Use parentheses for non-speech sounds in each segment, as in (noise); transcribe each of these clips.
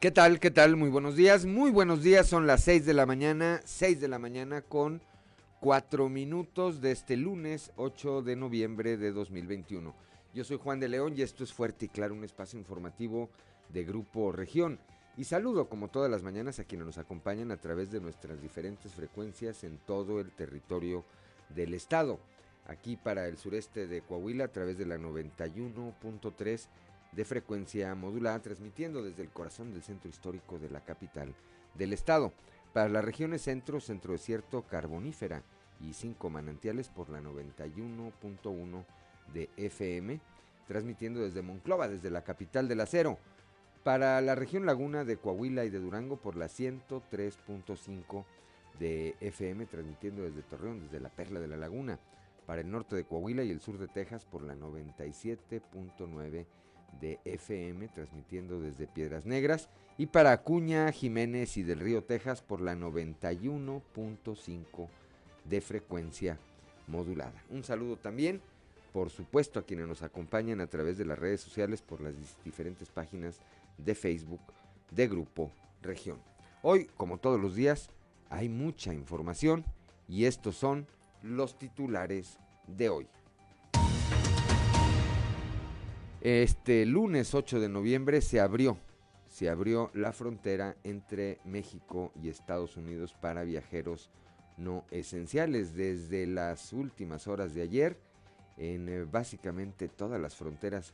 ¿Qué tal? ¿Qué tal? Muy buenos días. Muy buenos días. Son las 6 de la mañana. 6 de la mañana con 4 minutos de este lunes 8 de noviembre de 2021. Yo soy Juan de León y esto es Fuerte y Claro, un espacio informativo de Grupo Región. Y saludo como todas las mañanas a quienes nos acompañan a través de nuestras diferentes frecuencias en todo el territorio del estado. Aquí para el sureste de Coahuila a través de la 91.3 de frecuencia modulada, transmitiendo desde el corazón del centro histórico de la capital del estado. Para las regiones centro, centro desierto, carbonífera y cinco manantiales por la 91.1 de FM, transmitiendo desde Monclova, desde la capital del acero. Para la región laguna de Coahuila y de Durango por la 103.5 de FM, transmitiendo desde Torreón, desde la Perla de la Laguna. Para el norte de Coahuila y el sur de Texas por la 97.9 de FM, transmitiendo desde Piedras Negras. Y para Acuña, Jiménez y del Río Texas por la 91.5 de frecuencia modulada. Un saludo también, por supuesto, a quienes nos acompañan a través de las redes sociales por las diferentes páginas de Facebook de Grupo Región. Hoy, como todos los días, hay mucha información y estos son los titulares de hoy. Este lunes 8 de noviembre se abrió, se abrió la frontera entre México y Estados Unidos para viajeros no esenciales. Desde las últimas horas de ayer, en eh, básicamente todas las fronteras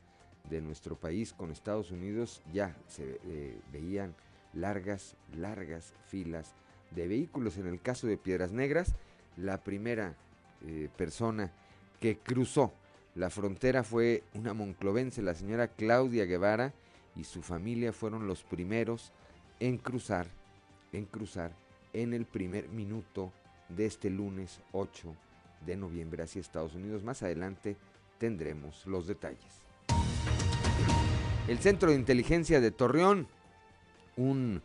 de nuestro país con Estados Unidos ya se eh, veían largas, largas filas de vehículos. En el caso de Piedras Negras, la primera eh, persona que cruzó la frontera fue una monclovense, la señora Claudia Guevara, y su familia fueron los primeros en cruzar, en cruzar en el primer minuto de este lunes 8 de noviembre hacia Estados Unidos. Más adelante tendremos los detalles. El Centro de Inteligencia de Torreón, un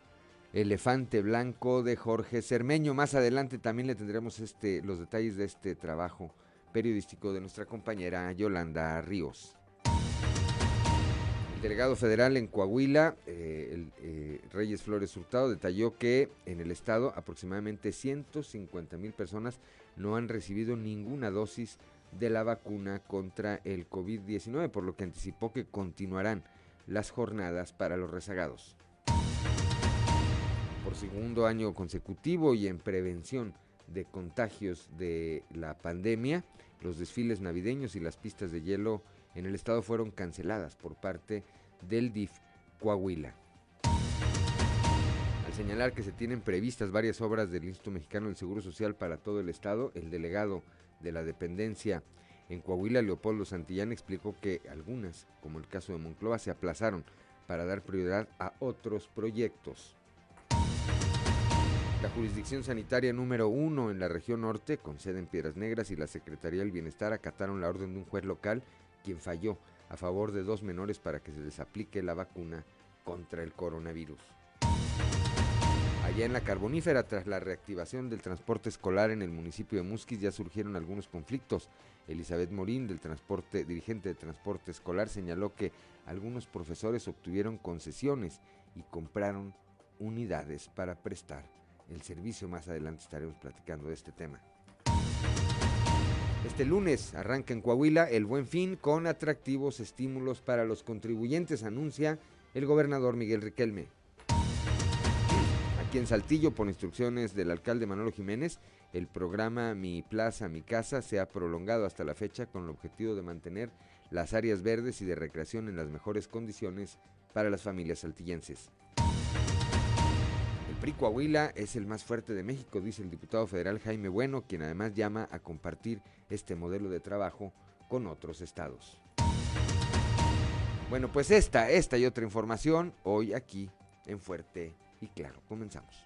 elefante blanco de Jorge Cermeño. Más adelante también le tendremos este, los detalles de este trabajo periodístico de nuestra compañera Yolanda Ríos. El delegado federal en Coahuila, eh, el, eh, Reyes Flores Hurtado, detalló que en el estado aproximadamente 150 mil personas no han recibido ninguna dosis de la vacuna contra el COVID-19, por lo que anticipó que continuarán las jornadas para los rezagados. Por segundo año consecutivo y en prevención de contagios de la pandemia, los desfiles navideños y las pistas de hielo en el estado fueron canceladas por parte del DIF Coahuila. Al señalar que se tienen previstas varias obras del Instituto Mexicano del Seguro Social para todo el estado, el delegado de la dependencia en Coahuila, Leopoldo Santillán, explicó que algunas, como el caso de Moncloa, se aplazaron para dar prioridad a otros proyectos. La jurisdicción sanitaria número uno en la región norte, con sede en Piedras Negras, y la Secretaría del Bienestar acataron la orden de un juez local, quien falló a favor de dos menores para que se les aplique la vacuna contra el coronavirus. Allá en la carbonífera, tras la reactivación del transporte escolar en el municipio de Musquis, ya surgieron algunos conflictos. Elizabeth Morín, del transporte, dirigente de transporte escolar, señaló que algunos profesores obtuvieron concesiones y compraron unidades para prestar el servicio. Más adelante estaremos platicando de este tema. Este lunes arranca en Coahuila el Buen Fin con atractivos estímulos para los contribuyentes, anuncia el gobernador Miguel Riquelme. Aquí en Saltillo, por instrucciones del alcalde Manolo Jiménez, el programa Mi Plaza, Mi Casa se ha prolongado hasta la fecha con el objetivo de mantener las áreas verdes y de recreación en las mejores condiciones para las familias saltillenses. PRI Coahuila es el más fuerte de México, dice el diputado federal Jaime Bueno, quien además llama a compartir este modelo de trabajo con otros estados. Bueno, pues esta, esta y otra información hoy aquí en Fuerte y Claro. Comenzamos.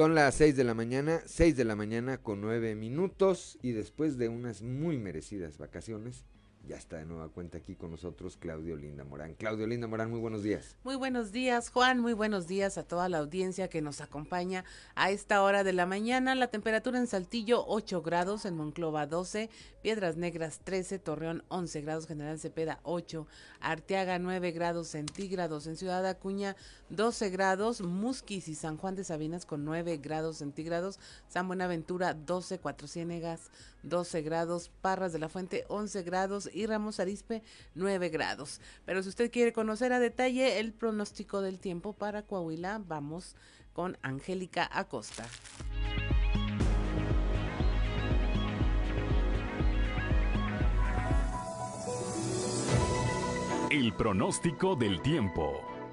Son las 6 de la mañana, 6 de la mañana con 9 minutos y después de unas muy merecidas vacaciones, ya está de nueva cuenta aquí con nosotros Claudio Linda Morán. Claudio Linda Morán, muy buenos días. Muy buenos días, Juan. Muy buenos días a toda la audiencia que nos acompaña a esta hora de la mañana. La temperatura en Saltillo 8 grados, en Monclova 12, Piedras Negras 13, Torreón 11 grados, General Cepeda 8, Arteaga 9 grados centígrados, en Ciudad Acuña 12 grados, Musquis y San Juan de Sabinas con 9 grados centígrados, San Buenaventura 12, Cuatro Ciénegas 12 grados, Parras de la Fuente 11 grados y Ramos Arispe 9 grados. Pero si usted quiere conocer a detalle el pronóstico del tiempo para Coahuila, vamos con Angélica Acosta. El pronóstico del tiempo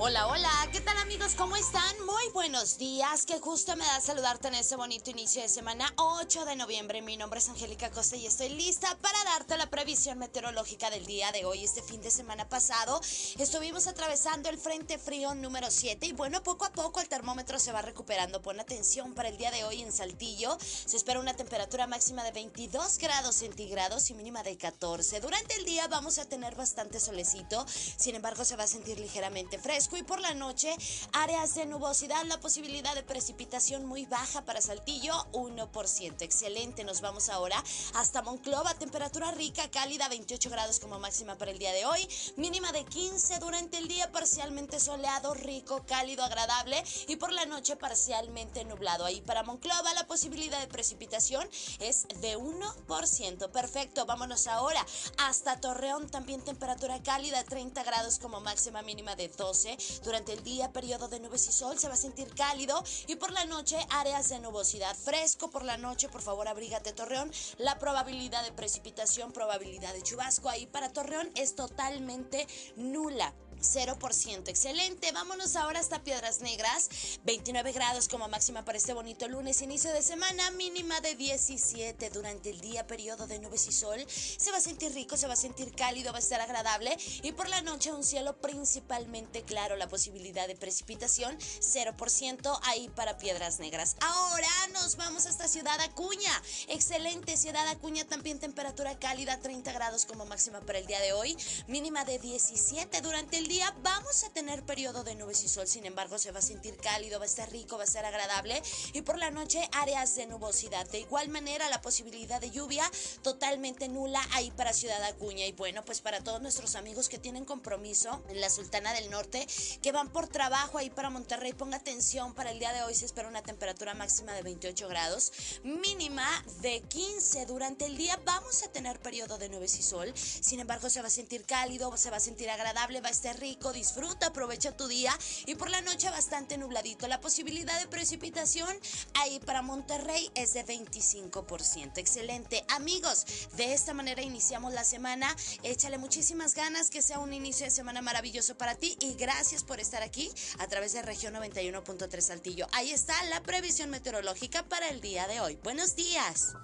Hola, hola, ¿qué tal amigos? ¿Cómo están? Muy buenos días, qué justo me da saludarte en este bonito inicio de semana 8 de noviembre. Mi nombre es Angélica Costa y estoy lista para darte la previsión meteorológica del día de hoy. Este fin de semana pasado estuvimos atravesando el Frente Frío número 7 y bueno, poco a poco el termómetro se va recuperando. Pon atención para el día de hoy en Saltillo. Se espera una temperatura máxima de 22 grados centígrados y mínima de 14. Durante el día vamos a tener bastante solecito, sin embargo se va a sentir ligeramente fresco y por la noche áreas de nubosidad, la posibilidad de precipitación muy baja para Saltillo, 1%. Excelente, nos vamos ahora hasta Monclova, temperatura rica, cálida, 28 grados como máxima para el día de hoy, mínima de 15 durante el día, parcialmente soleado, rico, cálido, agradable y por la noche parcialmente nublado. Ahí para Monclova la posibilidad de precipitación es de 1%. Perfecto, vámonos ahora hasta Torreón, también temperatura cálida, 30 grados como máxima mínima de 12. Durante el día, periodo de nubes y sol, se va a sentir cálido y por la noche, áreas de nubosidad. Fresco por la noche, por favor, abrígate Torreón. La probabilidad de precipitación, probabilidad de chubasco ahí para Torreón es totalmente nula. 0%. Excelente. Vámonos ahora hasta Piedras Negras. 29 grados como máxima para este bonito lunes, inicio de semana, mínima de 17 durante el día, periodo de nubes y sol. Se va a sentir rico, se va a sentir cálido, va a estar agradable y por la noche un cielo principalmente claro, la posibilidad de precipitación 0% ahí para Piedras Negras. Ahora nos vamos hasta Ciudad Acuña. Excelente, Ciudad Acuña también temperatura cálida, 30 grados como máxima para el día de hoy, mínima de 17 durante el día vamos a tener periodo de nubes y sol, sin embargo se va a sentir cálido, va a estar rico, va a estar agradable y por la noche áreas de nubosidad. De igual manera la posibilidad de lluvia totalmente nula ahí para Ciudad Acuña y bueno, pues para todos nuestros amigos que tienen compromiso en la Sultana del Norte, que van por trabajo ahí para Monterrey, ponga atención, para el día de hoy se espera una temperatura máxima de 28 grados, mínima de 15 durante el día vamos a tener periodo de nubes y sol, sin embargo se va a sentir cálido, se va a sentir agradable, va a estar rico, disfruta, aprovecha tu día y por la noche bastante nubladito. La posibilidad de precipitación ahí para Monterrey es de 25%. Excelente. Amigos, de esta manera iniciamos la semana. Échale muchísimas ganas, que sea un inicio de semana maravilloso para ti y gracias por estar aquí a través de región 91.3 Saltillo. Ahí está la previsión meteorológica para el día de hoy. Buenos días.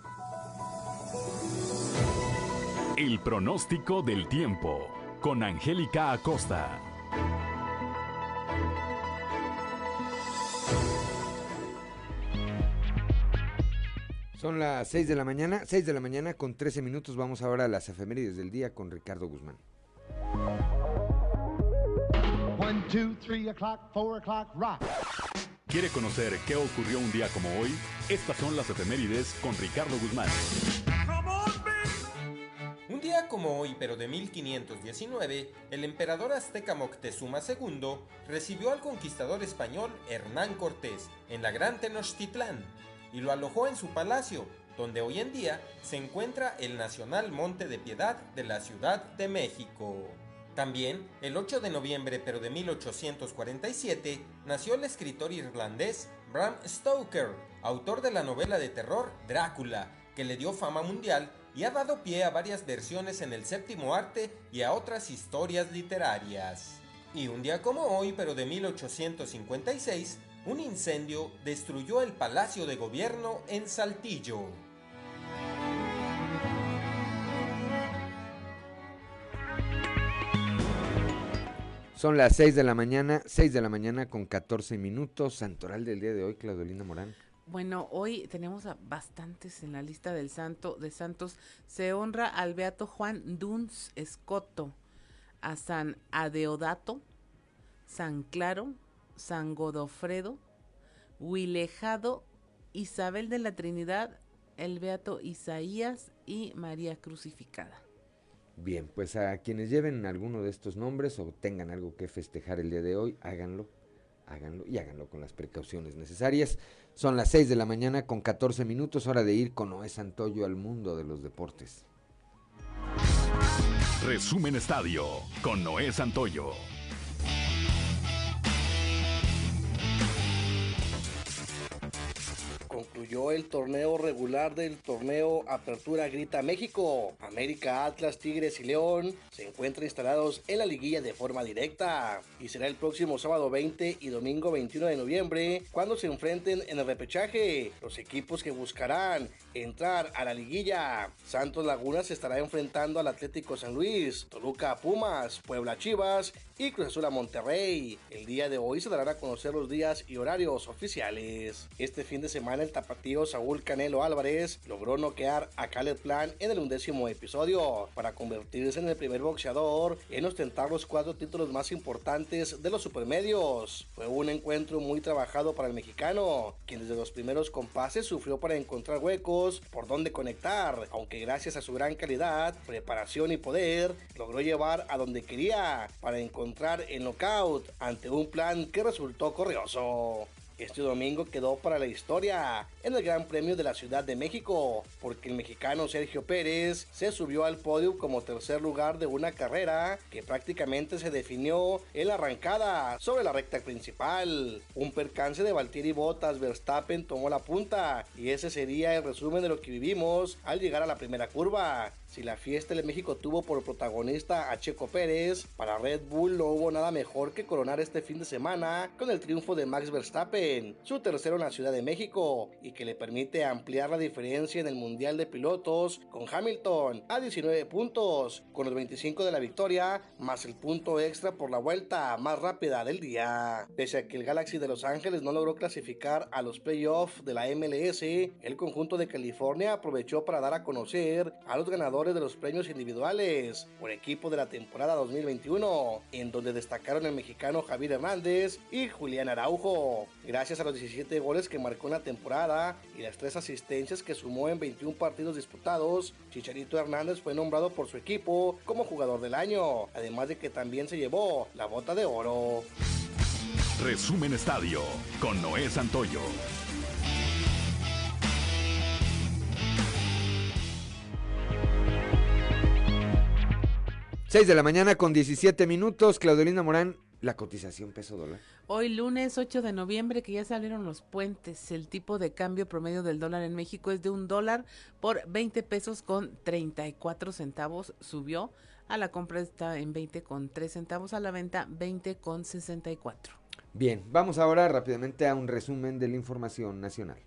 El pronóstico del tiempo con Angélica Acosta. Son las 6 de la mañana, 6 de la mañana con 13 minutos. Vamos ahora a las efemérides del día con Ricardo Guzmán. 1, 2, 3 o'clock, 4 o'clock, rock. ¿Quiere conocer qué ocurrió un día como hoy? Estas son las efemérides con Ricardo Guzmán. Un día como hoy, pero de 1519, el emperador azteca Moctezuma II recibió al conquistador español Hernán Cortés en la Gran Tenochtitlán y lo alojó en su palacio, donde hoy en día se encuentra el Nacional Monte de Piedad de la Ciudad de México. También, el 8 de noviembre pero de 1847, nació el escritor irlandés Bram Stoker, autor de la novela de terror Drácula, que le dio fama mundial y ha dado pie a varias versiones en el séptimo arte y a otras historias literarias. Y un día como hoy, pero de 1856, un incendio destruyó el Palacio de Gobierno en Saltillo. Son las 6 de la mañana, 6 de la mañana con 14 minutos, santoral del día de hoy, Claudelina Morán. Bueno, hoy tenemos a bastantes en la lista del santo de santos. Se honra al beato Juan Duns Escoto, a San Adeodato, San Claro, San Godofredo, Huilejado, Isabel de la Trinidad, el beato Isaías y María Crucificada. Bien, pues a quienes lleven alguno de estos nombres o tengan algo que festejar el día de hoy, háganlo, háganlo y háganlo con las precauciones necesarias. Son las 6 de la mañana con 14 minutos, hora de ir con Noé Santoyo al mundo de los deportes. Resumen Estadio con Noé Santoyo. El torneo regular del torneo Apertura Grita México. América, Atlas, Tigres y León se encuentran instalados en la liguilla de forma directa y será el próximo sábado 20 y domingo 21 de noviembre cuando se enfrenten en el repechaje los equipos que buscarán entrar a la liguilla. Santos Laguna se estará enfrentando al Atlético San Luis, Toluca Pumas, Puebla Chivas y Cruz Azul a Monterrey. El día de hoy se darán a conocer los días y horarios oficiales. Este fin de semana el tapatío Saúl Canelo Álvarez logró noquear a Caleb Plan en el undécimo episodio para convertirse en el primer boxeador en ostentar los cuatro títulos más importantes de los supermedios. Fue un encuentro muy trabajado para el mexicano, quien desde los primeros compases sufrió para encontrar huecos por donde conectar, aunque gracias a su gran calidad, preparación y poder, logró llevar a donde quería para encontrar el knockout ante un plan que resultó corrioso. Este domingo quedó para la historia en el Gran Premio de la Ciudad de México, porque el mexicano Sergio Pérez se subió al podio como tercer lugar de una carrera que prácticamente se definió en la arrancada sobre la recta principal. Un percance de Valtteri Bottas Verstappen tomó la punta y ese sería el resumen de lo que vivimos al llegar a la primera curva. Si la fiesta de México tuvo por protagonista a Checo Pérez, para Red Bull no hubo nada mejor que coronar este fin de semana con el triunfo de Max Verstappen, su tercero en la Ciudad de México, y que le permite ampliar la diferencia en el Mundial de Pilotos con Hamilton a 19 puntos, con los 25 de la victoria, más el punto extra por la vuelta más rápida del día. Pese a que el Galaxy de Los Ángeles no logró clasificar a los playoffs de la MLS, el conjunto de California aprovechó para dar a conocer a los ganadores de los premios individuales por equipo de la temporada 2021, en donde destacaron el mexicano Javier Hernández y Julián Araujo. Gracias a los 17 goles que marcó en la temporada y las 3 asistencias que sumó en 21 partidos disputados, Chicharito Hernández fue nombrado por su equipo como jugador del año, además de que también se llevó la bota de oro. Resumen Estadio con Noé Santoyo. 6 de la mañana con 17 minutos. Claudelina Morán, la cotización peso dólar. Hoy lunes 8 de noviembre, que ya se abrieron los puentes, el tipo de cambio promedio del dólar en México es de un dólar por 20 pesos con 34 centavos. Subió a la compra está en 20 con 3 centavos, a la venta 20 con 64. Bien, vamos ahora rápidamente a un resumen de la información nacional.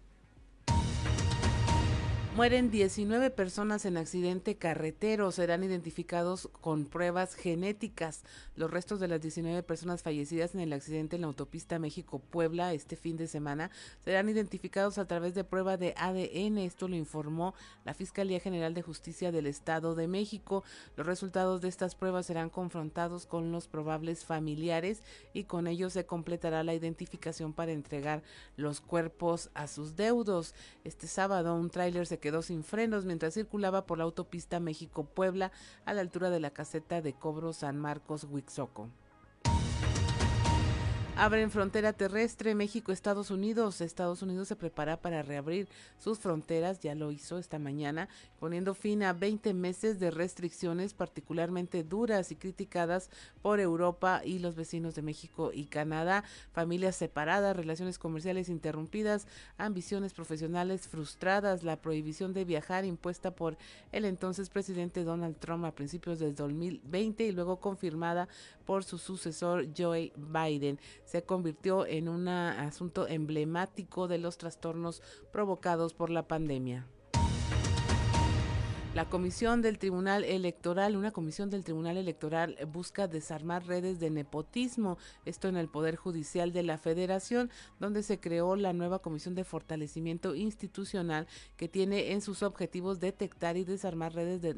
Mueren 19 personas en accidente carretero. Serán identificados con pruebas genéticas. Los restos de las 19 personas fallecidas en el accidente en la autopista México-Puebla este fin de semana serán identificados a través de prueba de ADN. Esto lo informó la Fiscalía General de Justicia del Estado de México. Los resultados de estas pruebas serán confrontados con los probables familiares y con ello se completará la identificación para entregar los cuerpos a sus deudos. Este sábado un tráiler se quedó sin frenos mientras circulaba por la autopista México-Puebla a la altura de la caseta de cobro San Marcos-Huixoco. Abren frontera terrestre México-Estados Unidos. Estados Unidos se prepara para reabrir sus fronteras, ya lo hizo esta mañana, poniendo fin a 20 meses de restricciones particularmente duras y criticadas por Europa y los vecinos de México y Canadá. Familias separadas, relaciones comerciales interrumpidas, ambiciones profesionales frustradas, la prohibición de viajar impuesta por el entonces presidente Donald Trump a principios del 2020 y luego confirmada por su sucesor Joe Biden se convirtió en un asunto emblemático de los trastornos provocados por la pandemia. La comisión del Tribunal Electoral, una comisión del Tribunal Electoral busca desarmar redes de nepotismo, esto en el Poder Judicial de la Federación, donde se creó la nueva Comisión de Fortalecimiento Institucional que tiene en sus objetivos detectar y desarmar redes de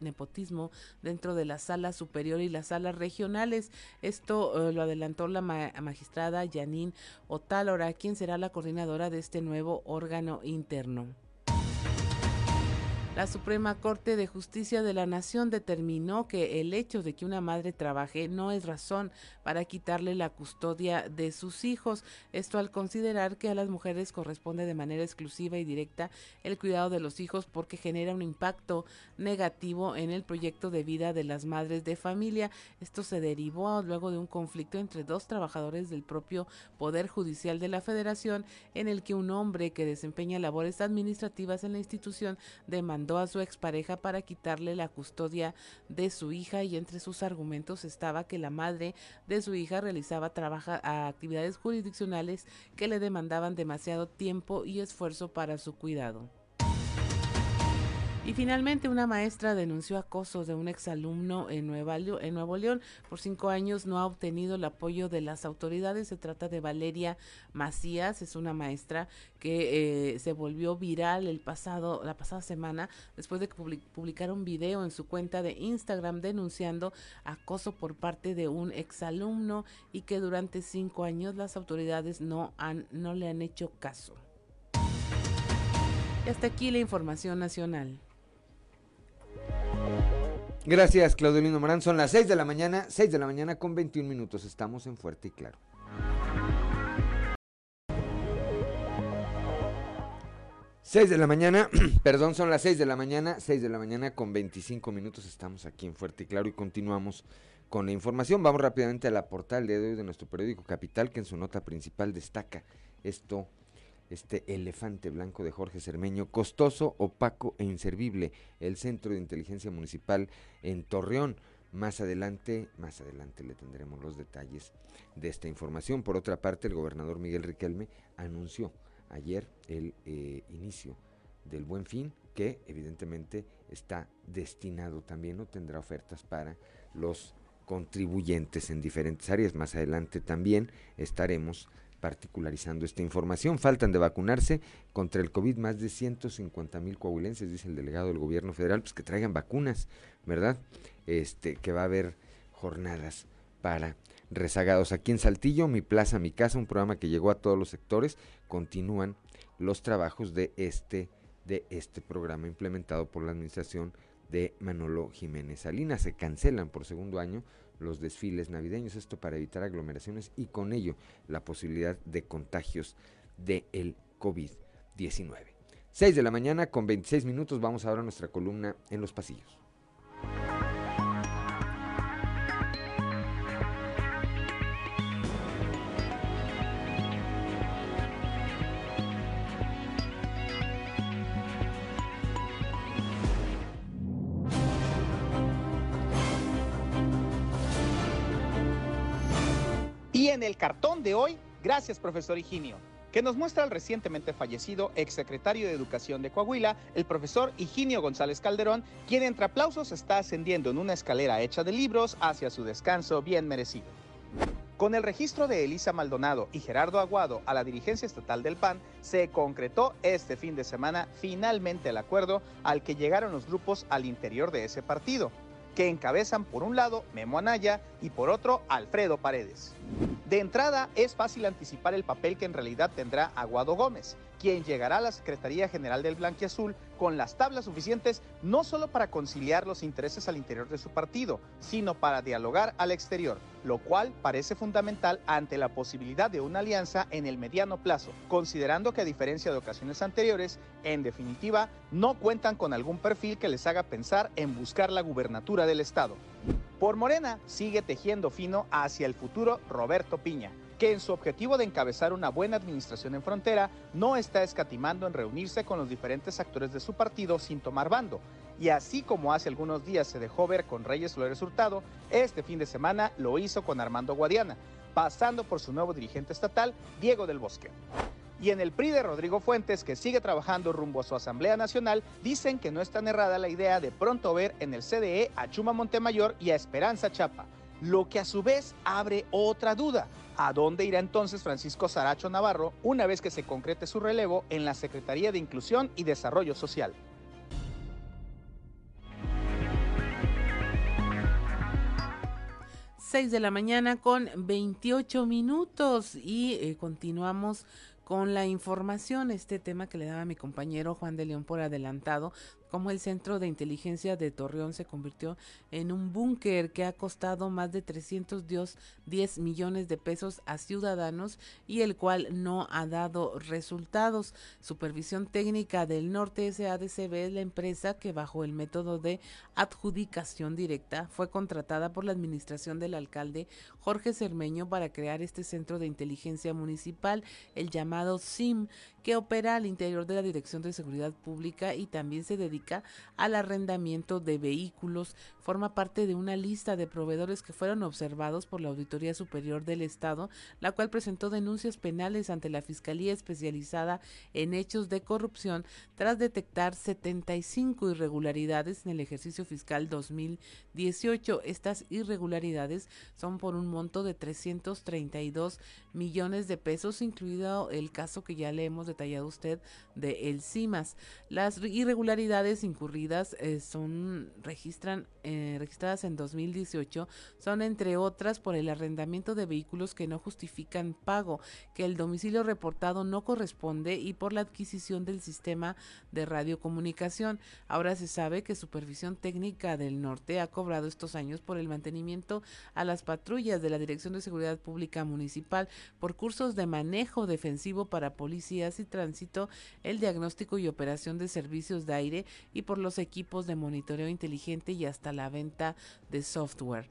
nepotismo dentro de la sala superior y las salas regionales. Esto eh, lo adelantó la magistrada Janine Otálora, quien será la coordinadora de este nuevo órgano interno. La Suprema Corte de Justicia de la Nación determinó que el hecho de que una madre trabaje no es razón para quitarle la custodia de sus hijos. Esto al considerar que a las mujeres corresponde de manera exclusiva y directa el cuidado de los hijos porque genera un impacto negativo en el proyecto de vida de las madres de familia. Esto se derivó luego de un conflicto entre dos trabajadores del propio Poder Judicial de la Federación en el que un hombre que desempeña labores administrativas en la institución demandó a su expareja para quitarle la custodia de su hija y entre sus argumentos estaba que la madre de su hija realizaba trabaja, actividades jurisdiccionales que le demandaban demasiado tiempo y esfuerzo para su cuidado. Y finalmente una maestra denunció acoso de un exalumno en, Nueva, en Nuevo León. Por cinco años no ha obtenido el apoyo de las autoridades. Se trata de Valeria Macías, es una maestra que eh, se volvió viral el pasado, la pasada semana después de que publicara un video en su cuenta de Instagram denunciando acoso por parte de un exalumno y que durante cinco años las autoridades no, han, no le han hecho caso. Y hasta aquí la información nacional. Gracias, Claudelino Morán. Son las 6 de la mañana, 6 de la mañana con 21 minutos. Estamos en Fuerte y Claro. Seis de la mañana, (clears throat) perdón, son las 6 de la mañana, 6 de la mañana con 25 minutos. Estamos aquí en Fuerte y Claro y continuamos con la información. Vamos rápidamente a la portal de hoy de nuestro periódico Capital, que en su nota principal destaca esto este elefante blanco de Jorge Cermeño, costoso, opaco e inservible, el Centro de Inteligencia Municipal en Torreón. Más adelante, más adelante le tendremos los detalles de esta información. Por otra parte, el gobernador Miguel Riquelme anunció ayer el eh, inicio del Buen Fin, que evidentemente está destinado también o tendrá ofertas para los contribuyentes en diferentes áreas. Más adelante también estaremos particularizando esta información. Faltan de vacunarse contra el COVID más de 150 mil coahuilenses, dice el delegado del gobierno federal, pues que traigan vacunas, ¿verdad? Este, que va a haber jornadas para rezagados. Aquí en Saltillo, Mi Plaza, Mi Casa, un programa que llegó a todos los sectores, continúan los trabajos de este, de este programa implementado por la administración de Manolo Jiménez Salinas. Se cancelan por segundo año los desfiles navideños, esto para evitar aglomeraciones y con ello la posibilidad de contagios del el COVID-19. 6 de la mañana con 26 minutos vamos ahora a nuestra columna en los pasillos. Cartón de hoy, gracias profesor Higinio, que nos muestra al recientemente fallecido exsecretario de Educación de Coahuila, el profesor Higinio González Calderón, quien entre aplausos está ascendiendo en una escalera hecha de libros hacia su descanso bien merecido. Con el registro de Elisa Maldonado y Gerardo Aguado a la dirigencia estatal del PAN, se concretó este fin de semana finalmente el acuerdo al que llegaron los grupos al interior de ese partido que encabezan por un lado Memo Anaya y por otro Alfredo Paredes. De entrada, es fácil anticipar el papel que en realidad tendrá Aguado Gómez, quien llegará a la Secretaría General del Blanquiazul con las tablas suficientes no solo para conciliar los intereses al interior de su partido, sino para dialogar al exterior, lo cual parece fundamental ante la posibilidad de una alianza en el mediano plazo, considerando que a diferencia de ocasiones anteriores, en definitiva, no cuentan con algún perfil que les haga pensar en buscar la gubernatura del Estado. Por Morena sigue tejiendo fino hacia el futuro Roberto Piña, que en su objetivo de encabezar una buena administración en frontera no está escatimando en reunirse con los diferentes actores de su partido sin tomar bando. Y así como hace algunos días se dejó ver con Reyes Flores Hurtado, este fin de semana lo hizo con Armando Guadiana, pasando por su nuevo dirigente estatal, Diego del Bosque. Y en el PRI de Rodrigo Fuentes, que sigue trabajando rumbo a su Asamblea Nacional, dicen que no es tan la idea de pronto ver en el CDE a Chuma Montemayor y a Esperanza Chapa, lo que a su vez abre otra duda. ¿A dónde irá entonces Francisco Saracho Navarro una vez que se concrete su relevo en la Secretaría de Inclusión y Desarrollo Social? 6 de la mañana con 28 minutos y eh, continuamos con la información, este tema que le daba mi compañero Juan de León por adelantado, cómo el Centro de Inteligencia de Torreón se convirtió en un búnker que ha costado más de 310 millones de pesos a ciudadanos y el cual no ha dado resultados. Supervisión Técnica del Norte SADCB es la empresa que bajo el método de adjudicación directa fue contratada por la administración del alcalde Jorge Cermeño para crear este centro de inteligencia municipal, el llamado SIM, que opera al interior de la Dirección de Seguridad Pública y también se dedica al arrendamiento de vehículos. Forma parte de una lista de proveedores que fueron observados por la Auditoría Superior del Estado, la cual presentó denuncias penales ante la Fiscalía especializada en hechos de corrupción tras detectar 75 irregularidades en el ejercicio fiscal 2018. Estas irregularidades son por un monto de 332 millones de pesos, incluido el caso que ya le hemos detallado usted de El CIMAS. Las irregularidades incurridas eh, son registran eh, registradas en 2018 son entre otras por el arrendamiento de vehículos que no justifican pago, que el domicilio reportado no corresponde y por la adquisición del sistema de radiocomunicación. Ahora se sabe que Supervisión Técnica del Norte ha cobrado estos años por el mantenimiento a las patrullas de la Dirección de Seguridad Pública Municipal por cursos de manejo defensivo para policías y tránsito, el diagnóstico y operación de servicios de aire y por los equipos de monitoreo inteligente y hasta la venta de software.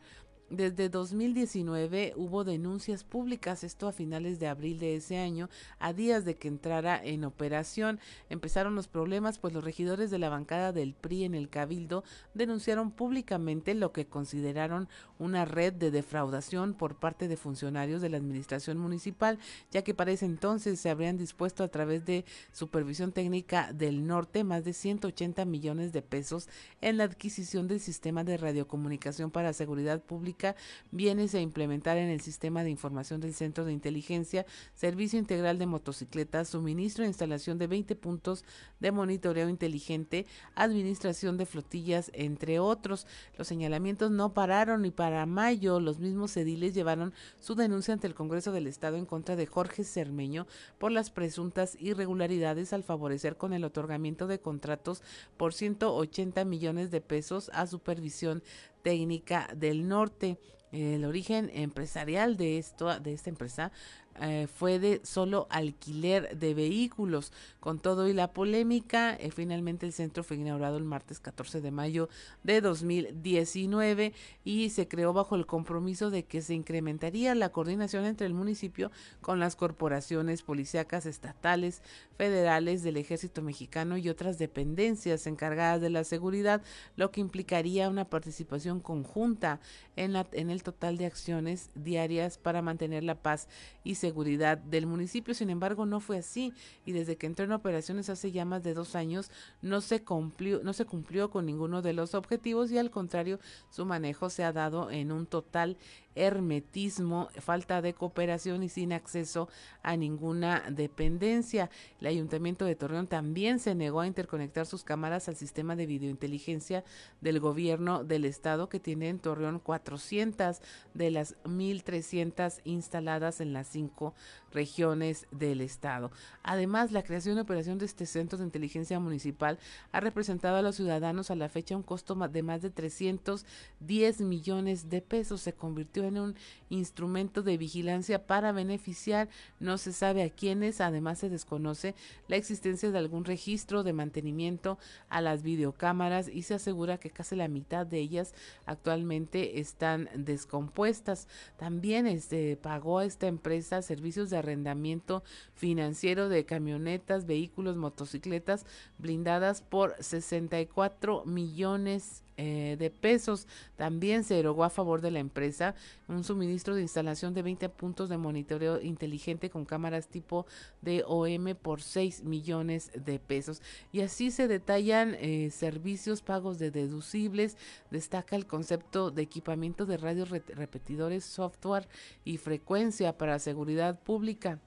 Desde 2019 hubo denuncias públicas, esto a finales de abril de ese año, a días de que entrara en operación. Empezaron los problemas, pues los regidores de la bancada del PRI en el Cabildo denunciaron públicamente lo que consideraron una red de defraudación por parte de funcionarios de la administración municipal, ya que para ese entonces se habrían dispuesto a través de Supervisión Técnica del Norte más de 180 millones de pesos en la adquisición del sistema de radiocomunicación para seguridad pública bienes a implementar en el sistema de información del Centro de Inteligencia, servicio integral de motocicletas, suministro e instalación de 20 puntos de monitoreo inteligente, administración de flotillas, entre otros. Los señalamientos no pararon y para mayo los mismos ediles llevaron su denuncia ante el Congreso del Estado en contra de Jorge Cermeño por las presuntas irregularidades al favorecer con el otorgamiento de contratos por 180 millones de pesos a supervisión técnica del norte. El origen empresarial de esto, de esta empresa, eh, fue de solo alquiler de vehículos. Con todo y la polémica, eh, finalmente el centro fue inaugurado el martes 14 de mayo de 2019 y se creó bajo el compromiso de que se incrementaría la coordinación entre el municipio con las corporaciones policíacas estatales, federales del ejército mexicano y otras dependencias encargadas de la seguridad, lo que implicaría una participación conjunta en, en el total de acciones diarias para mantener la paz y seguridad del municipio. Sin embargo, no fue así y desde que entró en operaciones hace ya más de dos años no se cumplió, no se cumplió con ninguno de los objetivos y al contrario, su manejo se ha dado en un total hermetismo, falta de cooperación y sin acceso a ninguna dependencia. El Ayuntamiento de Torreón también se negó a interconectar sus cámaras al sistema de videointeligencia del gobierno del estado que tiene en Torreón 400 de las 1.300 instaladas en las cinco regiones del estado. Además, la creación y operación de este centro de inteligencia municipal ha representado a los ciudadanos a la fecha un costo de más de 310 millones de pesos. Se convirtió en un instrumento de vigilancia para beneficiar, no se sabe a quiénes, además se desconoce la existencia de algún registro de mantenimiento a las videocámaras y se asegura que casi la mitad de ellas actualmente están descompuestas. También este, pagó a esta empresa servicios de arrendamiento financiero de camionetas, vehículos, motocicletas blindadas por 64 millones eh, de pesos. También se erogó a favor de la empresa un suministro de instalación de 20 puntos de monitoreo inteligente con cámaras tipo DOM por 6 millones de pesos. Y así se detallan eh, servicios, pagos de deducibles. Destaca el concepto de equipamiento de radios repetidores, software y frecuencia para seguridad pública.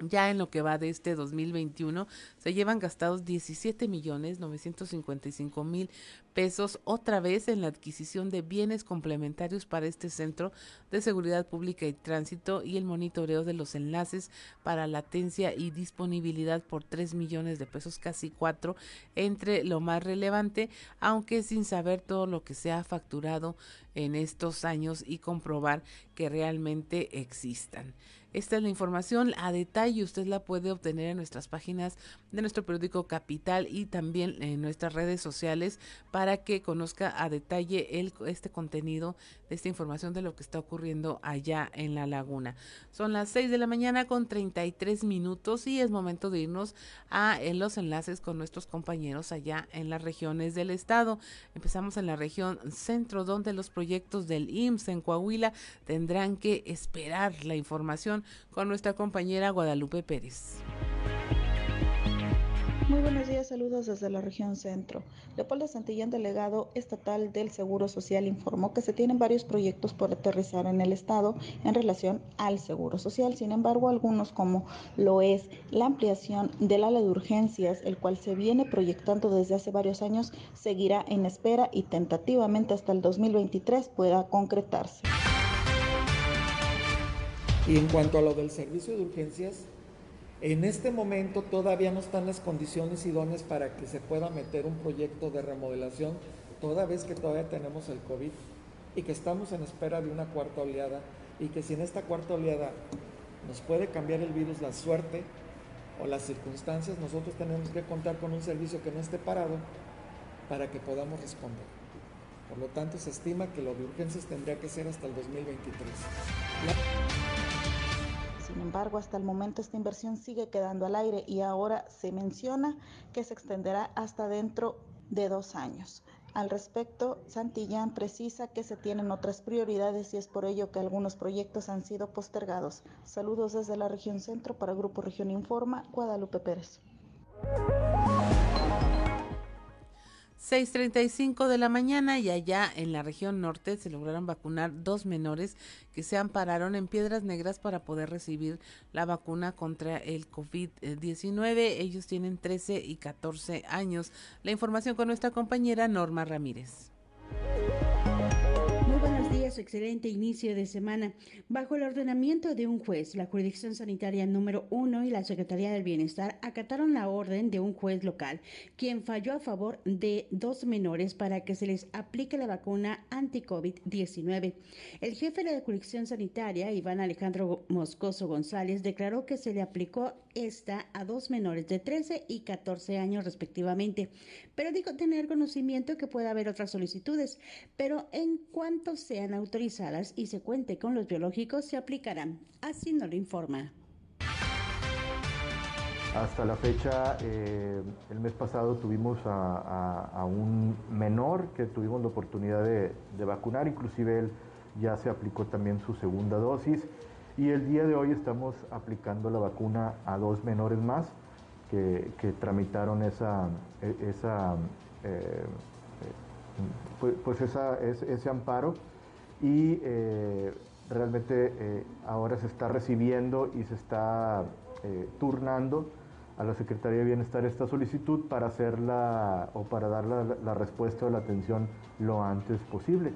Ya en lo que va de este 2021 se llevan gastados 17 millones 955 mil pesos otra vez en la adquisición de bienes complementarios para este centro de seguridad pública y tránsito y el monitoreo de los enlaces para latencia y disponibilidad por 3 millones de pesos, casi 4, entre lo más relevante, aunque sin saber todo lo que se ha facturado en estos años y comprobar que realmente existan. Esta es la información a detalle, usted la puede obtener en nuestras páginas de nuestro periódico Capital y también en nuestras redes sociales para que conozca a detalle este contenido esta información de lo que está ocurriendo allá en la laguna. Son las 6 de la mañana con 33 minutos y es momento de irnos a en los enlaces con nuestros compañeros allá en las regiones del estado. Empezamos en la región centro donde los proyectos del IMSS en Coahuila tendrán que esperar la información con nuestra compañera Guadalupe Pérez. Muy buenos días, saludos desde la región centro. Leopoldo Santillán, delegado estatal del Seguro Social, informó que se tienen varios proyectos por aterrizar en el Estado en relación al Seguro Social. Sin embargo, algunos como lo es la ampliación del ala de urgencias, el cual se viene proyectando desde hace varios años, seguirá en espera y tentativamente hasta el 2023 pueda concretarse. Y en cuanto a lo del servicio de urgencias, en este momento todavía no están las condiciones idóneas para que se pueda meter un proyecto de remodelación, toda vez que todavía tenemos el COVID y que estamos en espera de una cuarta oleada y que si en esta cuarta oleada nos puede cambiar el virus la suerte o las circunstancias, nosotros tenemos que contar con un servicio que no esté parado para que podamos responder. Por lo tanto, se estima que lo de urgencias tendría que ser hasta el 2023. Sin embargo, hasta el momento esta inversión sigue quedando al aire y ahora se menciona que se extenderá hasta dentro de dos años. Al respecto, Santillán precisa que se tienen otras prioridades y es por ello que algunos proyectos han sido postergados. Saludos desde la región centro para Grupo Región Informa, Guadalupe Pérez. 6.35 de la mañana y allá en la región norte se lograron vacunar dos menores que se ampararon en Piedras Negras para poder recibir la vacuna contra el COVID-19. Ellos tienen 13 y 14 años. La información con nuestra compañera Norma Ramírez excelente inicio de semana. Bajo el ordenamiento de un juez, la jurisdicción sanitaria número uno y la Secretaría del Bienestar acataron la orden de un juez local, quien falló a favor de dos menores para que se les aplique la vacuna anti-COVID-19. El jefe de la jurisdicción sanitaria, Iván Alejandro Moscoso González, declaró que se le aplicó esta a dos menores de 13 y 14 años respectivamente, pero dijo tener conocimiento que puede haber otras solicitudes, pero en cuanto sean autorizadas y se cuente con los biológicos, se aplicarán. Así nos lo informa. Hasta la fecha, eh, el mes pasado tuvimos a, un menor que tuvimos la oportunidad de, vacunar, inclusive él ya se aplicó también su segunda dosis. Y el día de hoy estamos aplicando la vacuna a dos menores más que, tramitaron esa, e, esa eh, pues, pues ese amparo y eh, realmente eh, ahora se está recibiendo y se está turnando a la Secretaría de Bienestar esta solicitud para hacerla o para dar la, la respuesta o la atención lo antes posible.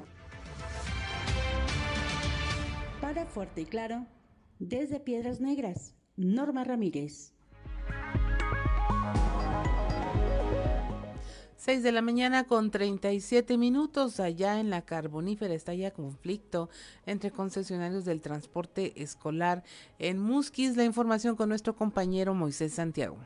Para Fuerte y Claro, desde Piedras Negras, Norma Ramírez. 6 de la mañana con 37 minutos allá en la carbonífera está ya conflicto entre concesionarios del transporte escolar en Musquis. La información con nuestro compañero Moisés Santiago.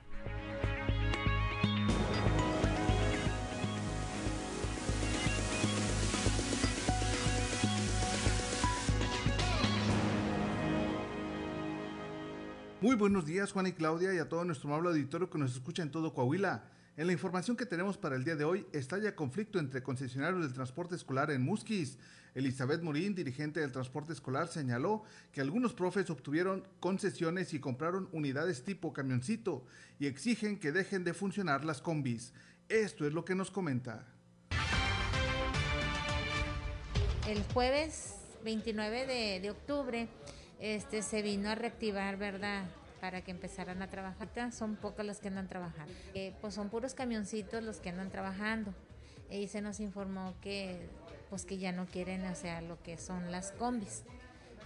Muy buenos días, Juan y Claudia, y a todo nuestro amable auditorio que nos escucha en todo Coahuila. En la información que tenemos para el día de hoy, estalla conflicto entre concesionarios del transporte escolar en Musquis. Elizabeth Morín, dirigente del transporte escolar, señaló que algunos profes obtuvieron concesiones y compraron unidades tipo camioncito y exigen que dejen de funcionar las combis. Esto es lo que nos comenta. El jueves 29 de, de octubre este, se vino a reactivar, ¿verdad? Para que empezaran a trabajar. Son pocos los que andan trabajando. Eh, pues son puros camioncitos los que andan trabajando. Y se nos informó que pues que ya no quieren, o sea, lo que son las combis.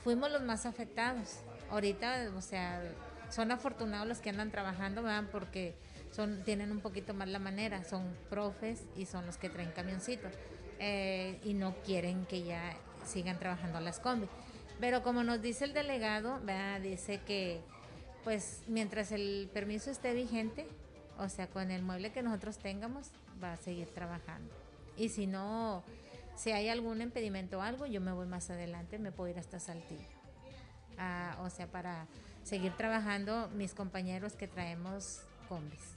Fuimos los más afectados. Ahorita, o sea, son afortunados los que andan trabajando, ¿verdad? Porque son, tienen un poquito más la manera, son profes y son los que traen camioncitos. Eh, y no quieren que ya sigan trabajando las combis. Pero como nos dice el delegado, ¿verdad? dice que pues mientras el permiso esté vigente, o sea, con el mueble que nosotros tengamos, va a seguir trabajando. Y si no, si hay algún impedimento o algo, yo me voy más adelante, me puedo ir hasta Saltillo. Ah, o sea, para seguir trabajando mis compañeros que traemos combis.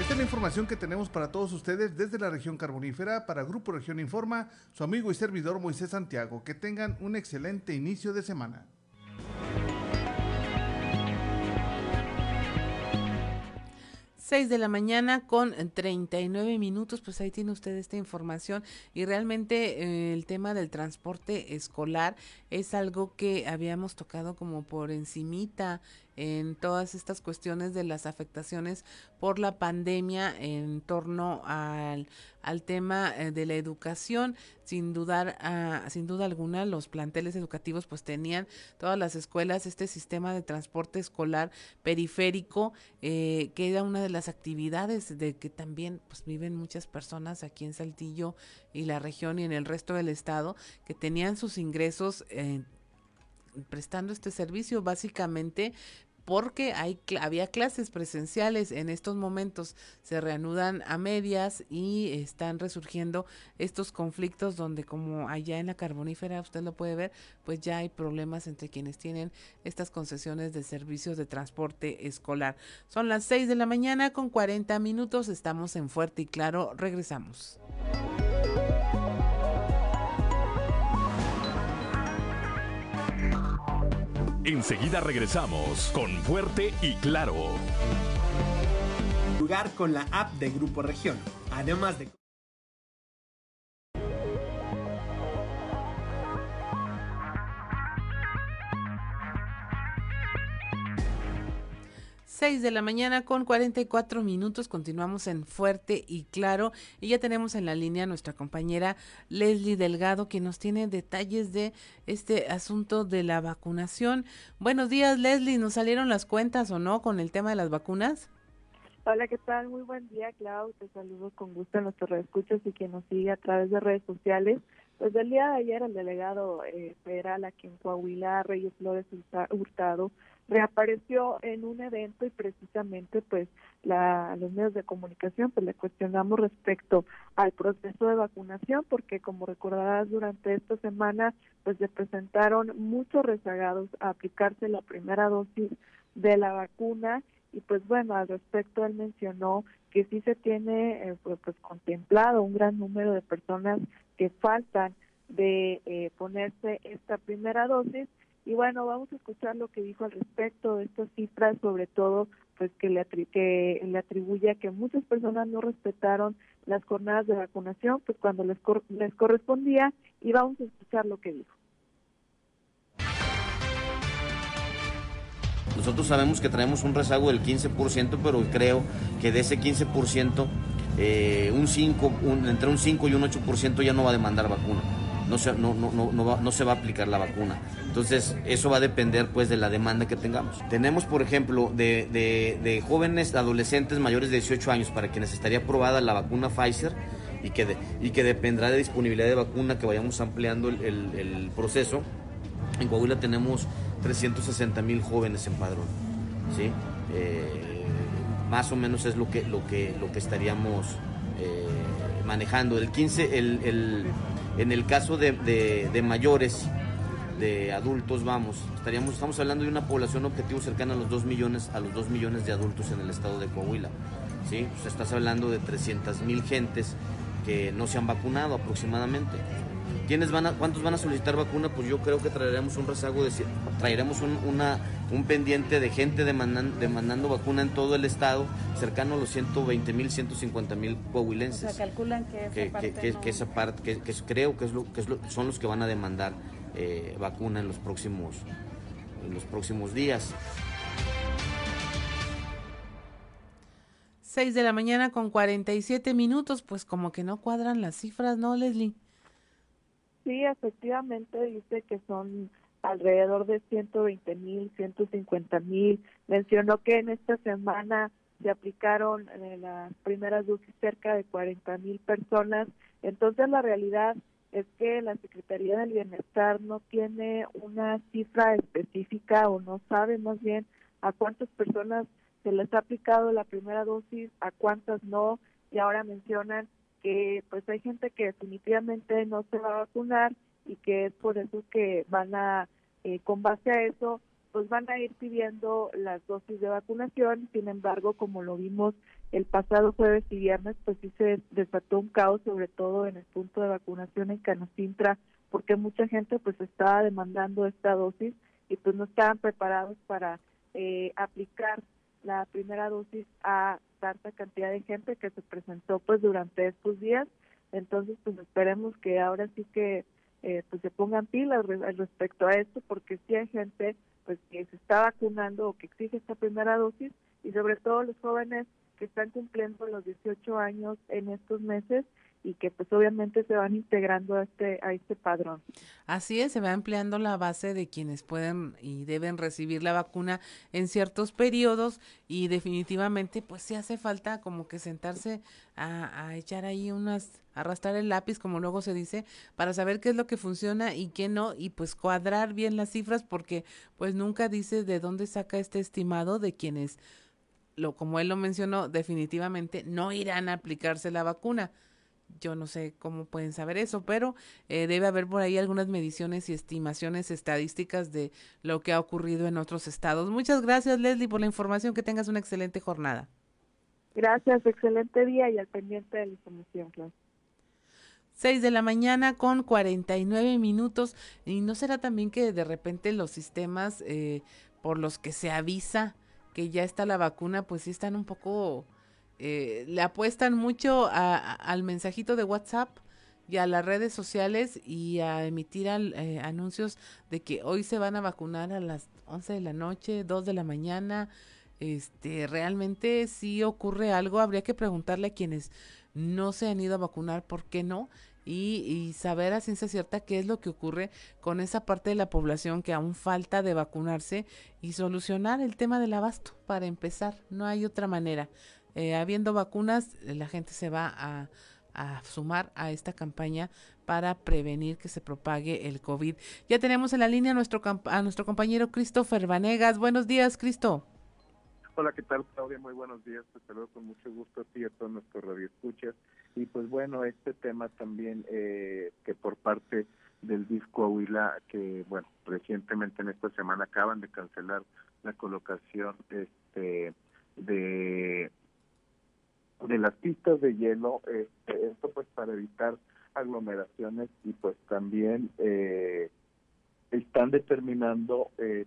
Esta es la información que tenemos para todos ustedes desde la región carbonífera para Grupo Región Informa, su amigo y servidor Moisés Santiago. Que tengan un excelente inicio de semana. 6 de la mañana con 39 minutos, pues ahí tiene usted esta información. Y realmente eh, el tema del transporte escolar es algo que habíamos tocado como por encimita en todas estas cuestiones de las afectaciones por la pandemia en torno al, al tema eh, de la educación. Sin dudar, uh, sin duda alguna, los planteles educativos pues tenían todas las escuelas este sistema de transporte escolar periférico, eh, que era una de las actividades de que también pues viven muchas personas aquí en Saltillo y la región y en el resto del estado, que tenían sus ingresos eh, prestando este servicio básicamente porque hay, había clases presenciales en estos momentos, se reanudan a medias y están resurgiendo estos conflictos donde como allá en la carbonífera, usted lo puede ver, pues ya hay problemas entre quienes tienen estas concesiones de servicios de transporte escolar. Son las 6 de la mañana con 40 minutos, estamos en Fuerte y Claro, regresamos. Enseguida regresamos con Fuerte y Claro. Lugar con la app de Grupo Región. Además de 6 de la mañana con 44 minutos. Continuamos en Fuerte y Claro. Y ya tenemos en la línea a nuestra compañera Leslie Delgado, que nos tiene detalles de este asunto de la vacunación. Buenos días, Leslie. ¿Nos salieron las cuentas o no con el tema de las vacunas? Hola, ¿qué tal? Muy buen día, Clau. Te saludo con gusto a nuestros reescuchos y quien nos sigue a través de redes sociales. Pues el día de ayer el delegado eh, federal aquí en Coahuila, Reyes Flores Hurtado, reapareció en un evento y precisamente pues la, los medios de comunicación pues le cuestionamos respecto al proceso de vacunación porque como recordarás durante esta semana pues se presentaron muchos rezagados a aplicarse la primera dosis de la vacuna. Y pues bueno al respecto él mencionó que sí se tiene eh, pues, pues, contemplado un gran número de personas que faltan de eh, ponerse esta primera dosis y bueno, vamos a escuchar lo que dijo al respecto de estas cifras, sobre todo pues que le, que le atribuye a que muchas personas no respetaron las jornadas de vacunación, pues cuando les, les correspondía, y vamos a escuchar lo que dijo. Nosotros sabemos que traemos un rezago del 15%, pero creo que de ese 15%, eh, un 5, entre un 5 y un 8% ya no va a demandar vacuna no se, no, no, no, va, no se va a aplicar la vacuna. Entonces, eso va a depender pues de la demanda que tengamos. Tenemos, por ejemplo, de, de, jóvenes, adolescentes mayores de 18 años para quienes estaría aprobada la vacuna Pfizer y que, y que de disponibilidad de vacuna que vayamos ampliando el, el, proceso. En Coahuila tenemos 360 mil jóvenes en padrón. ¿sí? Eh, más o menos es lo que, lo que, lo que estaríamos eh, manejando. El 15, el, el en el caso de, mayores, de adultos vamos. Estaríamos, estamos hablando de una población objetivo cercana a los 2 millones, a los 2 millones de adultos en el estado de Coahuila. ¿sí? Estás hablando de 300 mil gentes que no se han vacunado aproximadamente. ¿Quiénes van a, ¿Cuántos van a solicitar vacuna? Pues yo creo que traeremos un rezago, de, traeremos un, una, un pendiente de gente demandan, demandando vacuna en todo el estado, cercano a los 120 mil, 150 mil coahuilenses. O sea, calculan que esa que, parte que- no- que esa parte, que, que creo que, es lo, que es lo- son los que van a demandar eh, vacuna en los próximos, en los próximos días. 6 de la mañana con 47 minutos, pues como que no cuadran las cifras, ¿no, Leslie? Sí, efectivamente dice que son alrededor de 120 mil, 150 mil. Mencionó que en esta semana se aplicaron eh, las primeras dosis cerca de 40 mil personas. Entonces la realidad es que la Secretaría del Bienestar no tiene una cifra específica o no sabe más bien a cuántas personas se les ha aplicado la primera dosis, a cuántas no, y ahora mencionan que pues hay gente que definitivamente no se va a vacunar y que es por eso que van a, eh, con base a eso, pues van a ir pidiendo las dosis de vacunación. Sin embargo, como lo vimos el pasado jueves y viernes, pues sí se desató un caos, sobre todo en el punto de vacunación en Canacintra, porque mucha gente pues estaba demandando esta dosis y pues no estaban preparados para eh, aplicar la primera dosis a tanta cantidad de gente que se presentó pues durante estos días. Entonces pues esperemos que ahora sí que eh, pues se pongan pilas al respecto a esto porque sí hay gente pues que se está vacunando o que exige esta primera dosis y sobre todo los jóvenes que están cumpliendo los 18 años en estos meses y que pues obviamente se van integrando a este a este padrón. Así es, se va ampliando la base de quienes pueden y deben recibir la vacuna en ciertos periodos y definitivamente pues sí hace falta como que sentarse a, a echar ahí unas, arrastrar el lápiz como luego se dice, para saber qué es lo que funciona y qué no y pues cuadrar bien las cifras porque pues nunca dice de dónde saca este estimado de quienes, lo como él lo mencionó, definitivamente no irán a aplicarse la vacuna yo no sé cómo pueden saber eso, pero eh, debe haber por ahí algunas mediciones y estimaciones estadísticas de lo que ha ocurrido en otros estados. Muchas gracias, Leslie, por la información. Que tengas una excelente jornada. Gracias, excelente día y al pendiente de la información, Claudia. 6 de la mañana con 49 minutos. ¿Y no será también que de repente los sistemas eh, por los que se avisa que ya está la vacuna, pues sí están un poco, eh, le apuestan mucho a- al mensajito de WhatsApp y a las redes sociales y a emitir al- eh, anuncios de que hoy se van a vacunar a las 11 de la noche, 2 de la mañana. Este, realmente si ocurre algo, habría que preguntarle a quienes no se han ido a vacunar por qué no y, y saber a ciencia cierta qué es lo que ocurre con esa parte de la población que aún falta de vacunarse y solucionar el tema del abasto para empezar. No hay otra manera. Eh, habiendo vacunas, eh, la gente se va a, sumar a esta campaña para prevenir que se propague el COVID. Ya tenemos en la línea a nuestro, a nuestro compañero Christopher Vanegas. Buenos días, Cristo. Hola, ¿qué tal, Claudia? Muy buenos días. Te saludo con mucho gusto a ti y a todos nuestros radioescuchas. Y pues bueno, este tema también eh, que por parte del disco Coahuila, que bueno, recientemente en esta semana acaban de cancelar la colocación este de de las pistas de hielo, este, esto pues para evitar aglomeraciones y pues también eh, están determinando eh,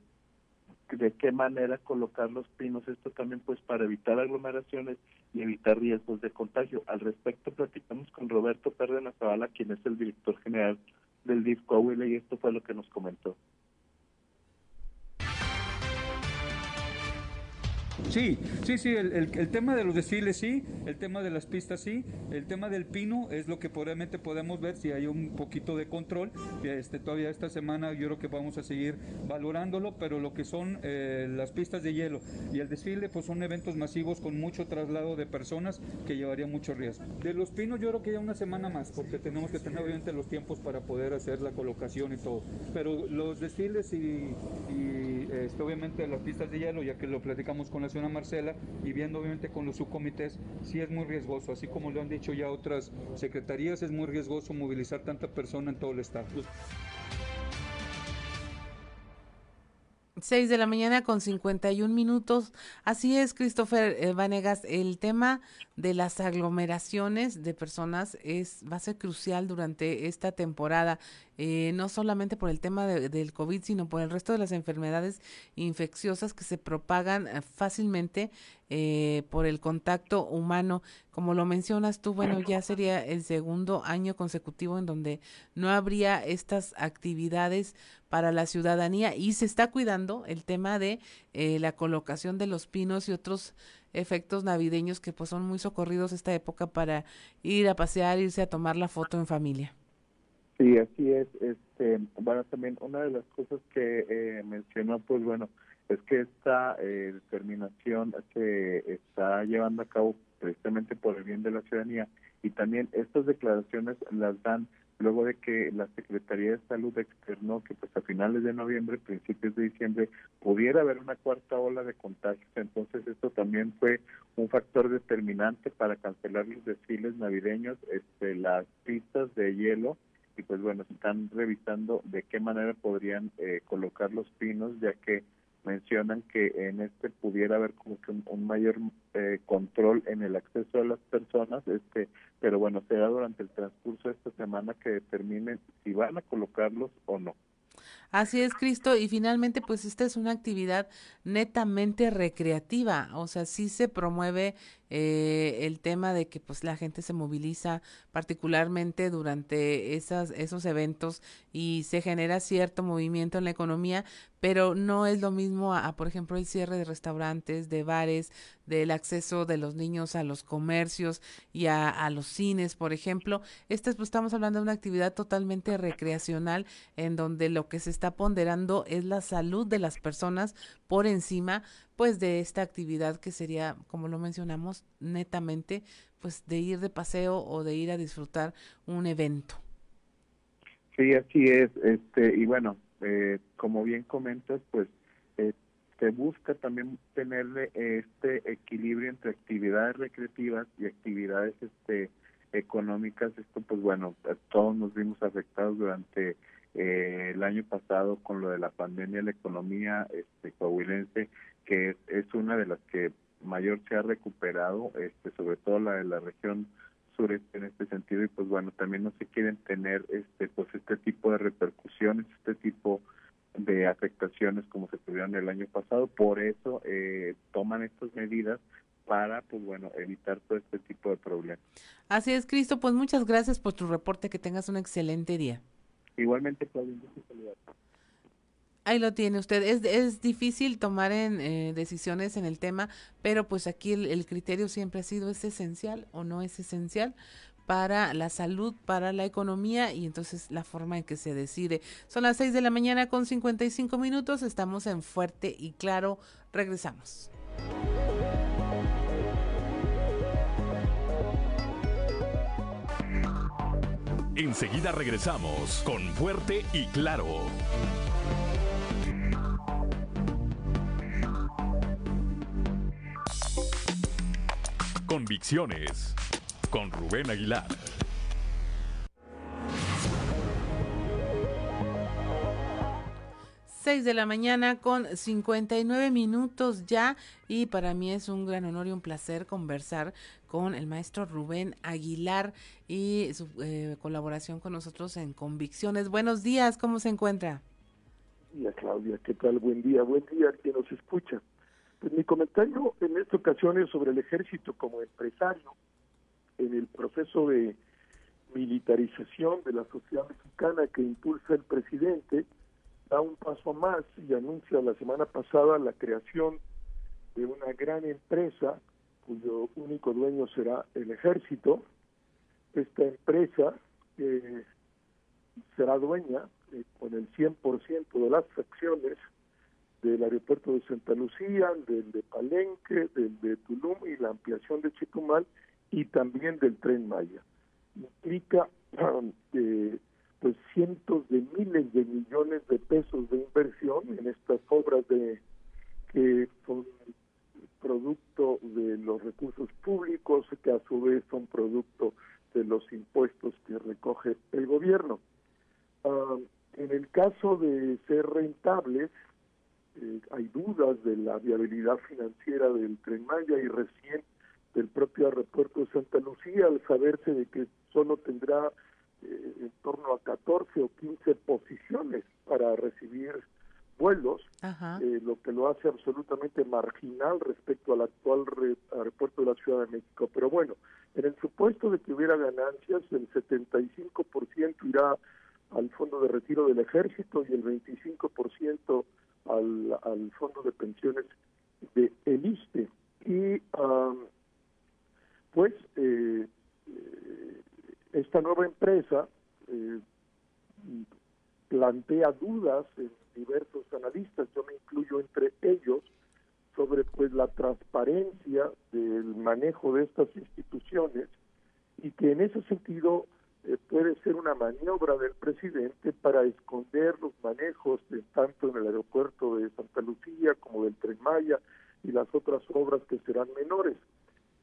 de qué manera colocar los pinos, esto también pues para evitar aglomeraciones y evitar riesgos de contagio. Al respecto platicamos con Roberto Cárdenas Zavala, quien es el director general del DIF Coahuila y esto fue lo que nos comentó. Sí, sí, sí, el, el- el tema de los desfiles sí, el tema de las pistas sí, el tema del pino es lo que probablemente podemos ver si hay un poquito de control. Este, todavía esta semana yo creo que vamos a seguir valorándolo, pero lo que son eh, las pistas de hielo y el desfile pues son eventos masivos con mucho traslado de personas que llevaría mucho riesgo. De los pinos yo creo que ya una semana más, porque tenemos que tener obviamente los tiempos para poder hacer la colocación y todo. Pero los desfiles y, y, este, obviamente las pistas de hielo, ya que lo platicamos con señora Marcela y viendo obviamente con los subcomités, sí es muy riesgoso, así como lo han dicho ya otras secretarías, es muy riesgoso movilizar tanta persona en todo el estado. 6 de la mañana con 51 minutos. Así es, Christopher eh, Vanegas, el tema de las aglomeraciones de personas es va a ser crucial durante esta temporada, eh, no solamente por el tema del COVID, sino por el resto de las enfermedades infecciosas que se propagan eh, fácilmente por el contacto humano. Como lo mencionas tú, bueno, ya sería el segundo año consecutivo en donde no habría estas actividades para la ciudadanía y se está cuidando el tema de la colocación de los pinos y otros efectos navideños que pues son muy socorridos esta época para ir a pasear, irse a tomar la foto en familia. Sí, así es. Este, bueno, también una de las cosas que eh, mencionó, pues bueno, es que esta eh, determinación se está llevando a cabo precisamente por el bien de la ciudadanía y también estas declaraciones las dan luego de que la Secretaría de Salud externó que pues a finales de noviembre, principios de diciembre, pudiera haber una cuarta ola de contagios. Entonces esto también fue un factor determinante para cancelar los desfiles navideños, este, las pistas de hielo y pues bueno, están revisando de qué manera podrían eh, colocar los pinos, ya que mencionan que en este pudiera haber como que un, mayor eh, control en el acceso de las personas, este, pero bueno, será durante el transcurso de esta semana que determinen si van a colocarlos o no. Así es, Cristo. Y finalmente, pues esta es una actividad netamente recreativa. O sea, sí se promueve eh, el tema de que pues la gente se moviliza particularmente durante esas, esos eventos y se genera cierto movimiento en la economía, pero no es lo mismo a, por ejemplo, el cierre de restaurantes, de bares, del acceso de los niños a los comercios y a, los cines, por ejemplo. Esta, pues, estamos hablando de una actividad totalmente recreacional en donde lo que se está ponderando es la salud de las personas por encima pues de esta actividad que sería, como lo mencionamos, netamente pues de ir de paseo o de ir a disfrutar un evento. Sí, así es, este y bueno, eh, como bien comentas, pues eh, se busca también tenerle este equilibrio entre actividades recreativas y actividades este económicas. Esto pues bueno, todos nos vimos afectados durante eh, el año pasado con lo de la pandemia, la economía este, coahuilense, que es, una de las que mayor se ha recuperado, este, sobre todo la de la región sureste en este sentido y pues bueno también no se quieren tener este pues este tipo de repercusiones este tipo de afectaciones como se tuvieron el año pasado. Por eso eh, toman estas medidas para pues bueno evitar todo este tipo de problemas. Así es Cristo pues muchas gracias por tu reporte. Que tengas un excelente día. Igualmente, Claudio, Ahí lo tiene usted. Es, es difícil tomar en, eh, decisiones en el tema, pero pues aquí el, criterio siempre ha sido, ¿es esencial o no es esencial? para la salud, para la economía y entonces la forma en que se decide. Son las 6 de la mañana con 55 minutos, estamos en Fuerte y Claro, regresamos. Enseguida regresamos con Fuerte y Claro. Convicciones con Rubén Aguilar. 6 de la mañana con 59 minutos ya y para mí es un gran honor y un placer conversar con el maestro Rubén Aguilar y su eh, colaboración con nosotros en Convicciones. Buenos días, ¿cómo se encuentra? Día Claudia, ¿qué tal? Buen día, buen día a quien nos escucha. Mi comentario en esta ocasión es sobre el ejército como empresario en el proceso de militarización de la sociedad mexicana que impulsa el presidente da un paso más y anuncia la semana pasada la creación de una gran empresa cuyo único dueño será el ejército. Esta empresa eh, será dueña eh, con el 100% de las acciones del aeropuerto de Santa Lucía, del de Palenque, del de Tulum y la ampliación de Chetumal y también del tren Maya. Implica (clears throat) eh, pues cientos de miles de millones de pesos de inversión en estas obras de que son producto de los recursos públicos que a su vez son producto de los impuestos que recoge el gobierno. Ah, en el caso de ser rentables, eh, hay dudas de la viabilidad financiera del Tren Maya y recién del propio aeropuerto de Santa Lucía al saberse de que solo tendrá eh, en torno a 14 o 15 posiciones para recibir vuelos, eh, lo que lo hace absolutamente marginal respecto al actual aeropuerto de la Ciudad de México. Pero bueno, en el supuesto de que hubiera ganancias, el 75% irá al fondo de retiro del ejército y el 25% al, al fondo de pensiones de el ISTE. Y pues eh, eh, esta nueva empresa eh, plantea dudas en diversos analistas, yo me incluyo entre ellos, sobre pues la transparencia del manejo de estas instituciones y que en ese sentido puede ser una maniobra del presidente para esconder los manejos de, tanto en el aeropuerto de Santa Lucía como del Tren Maya y las otras obras que serán menores.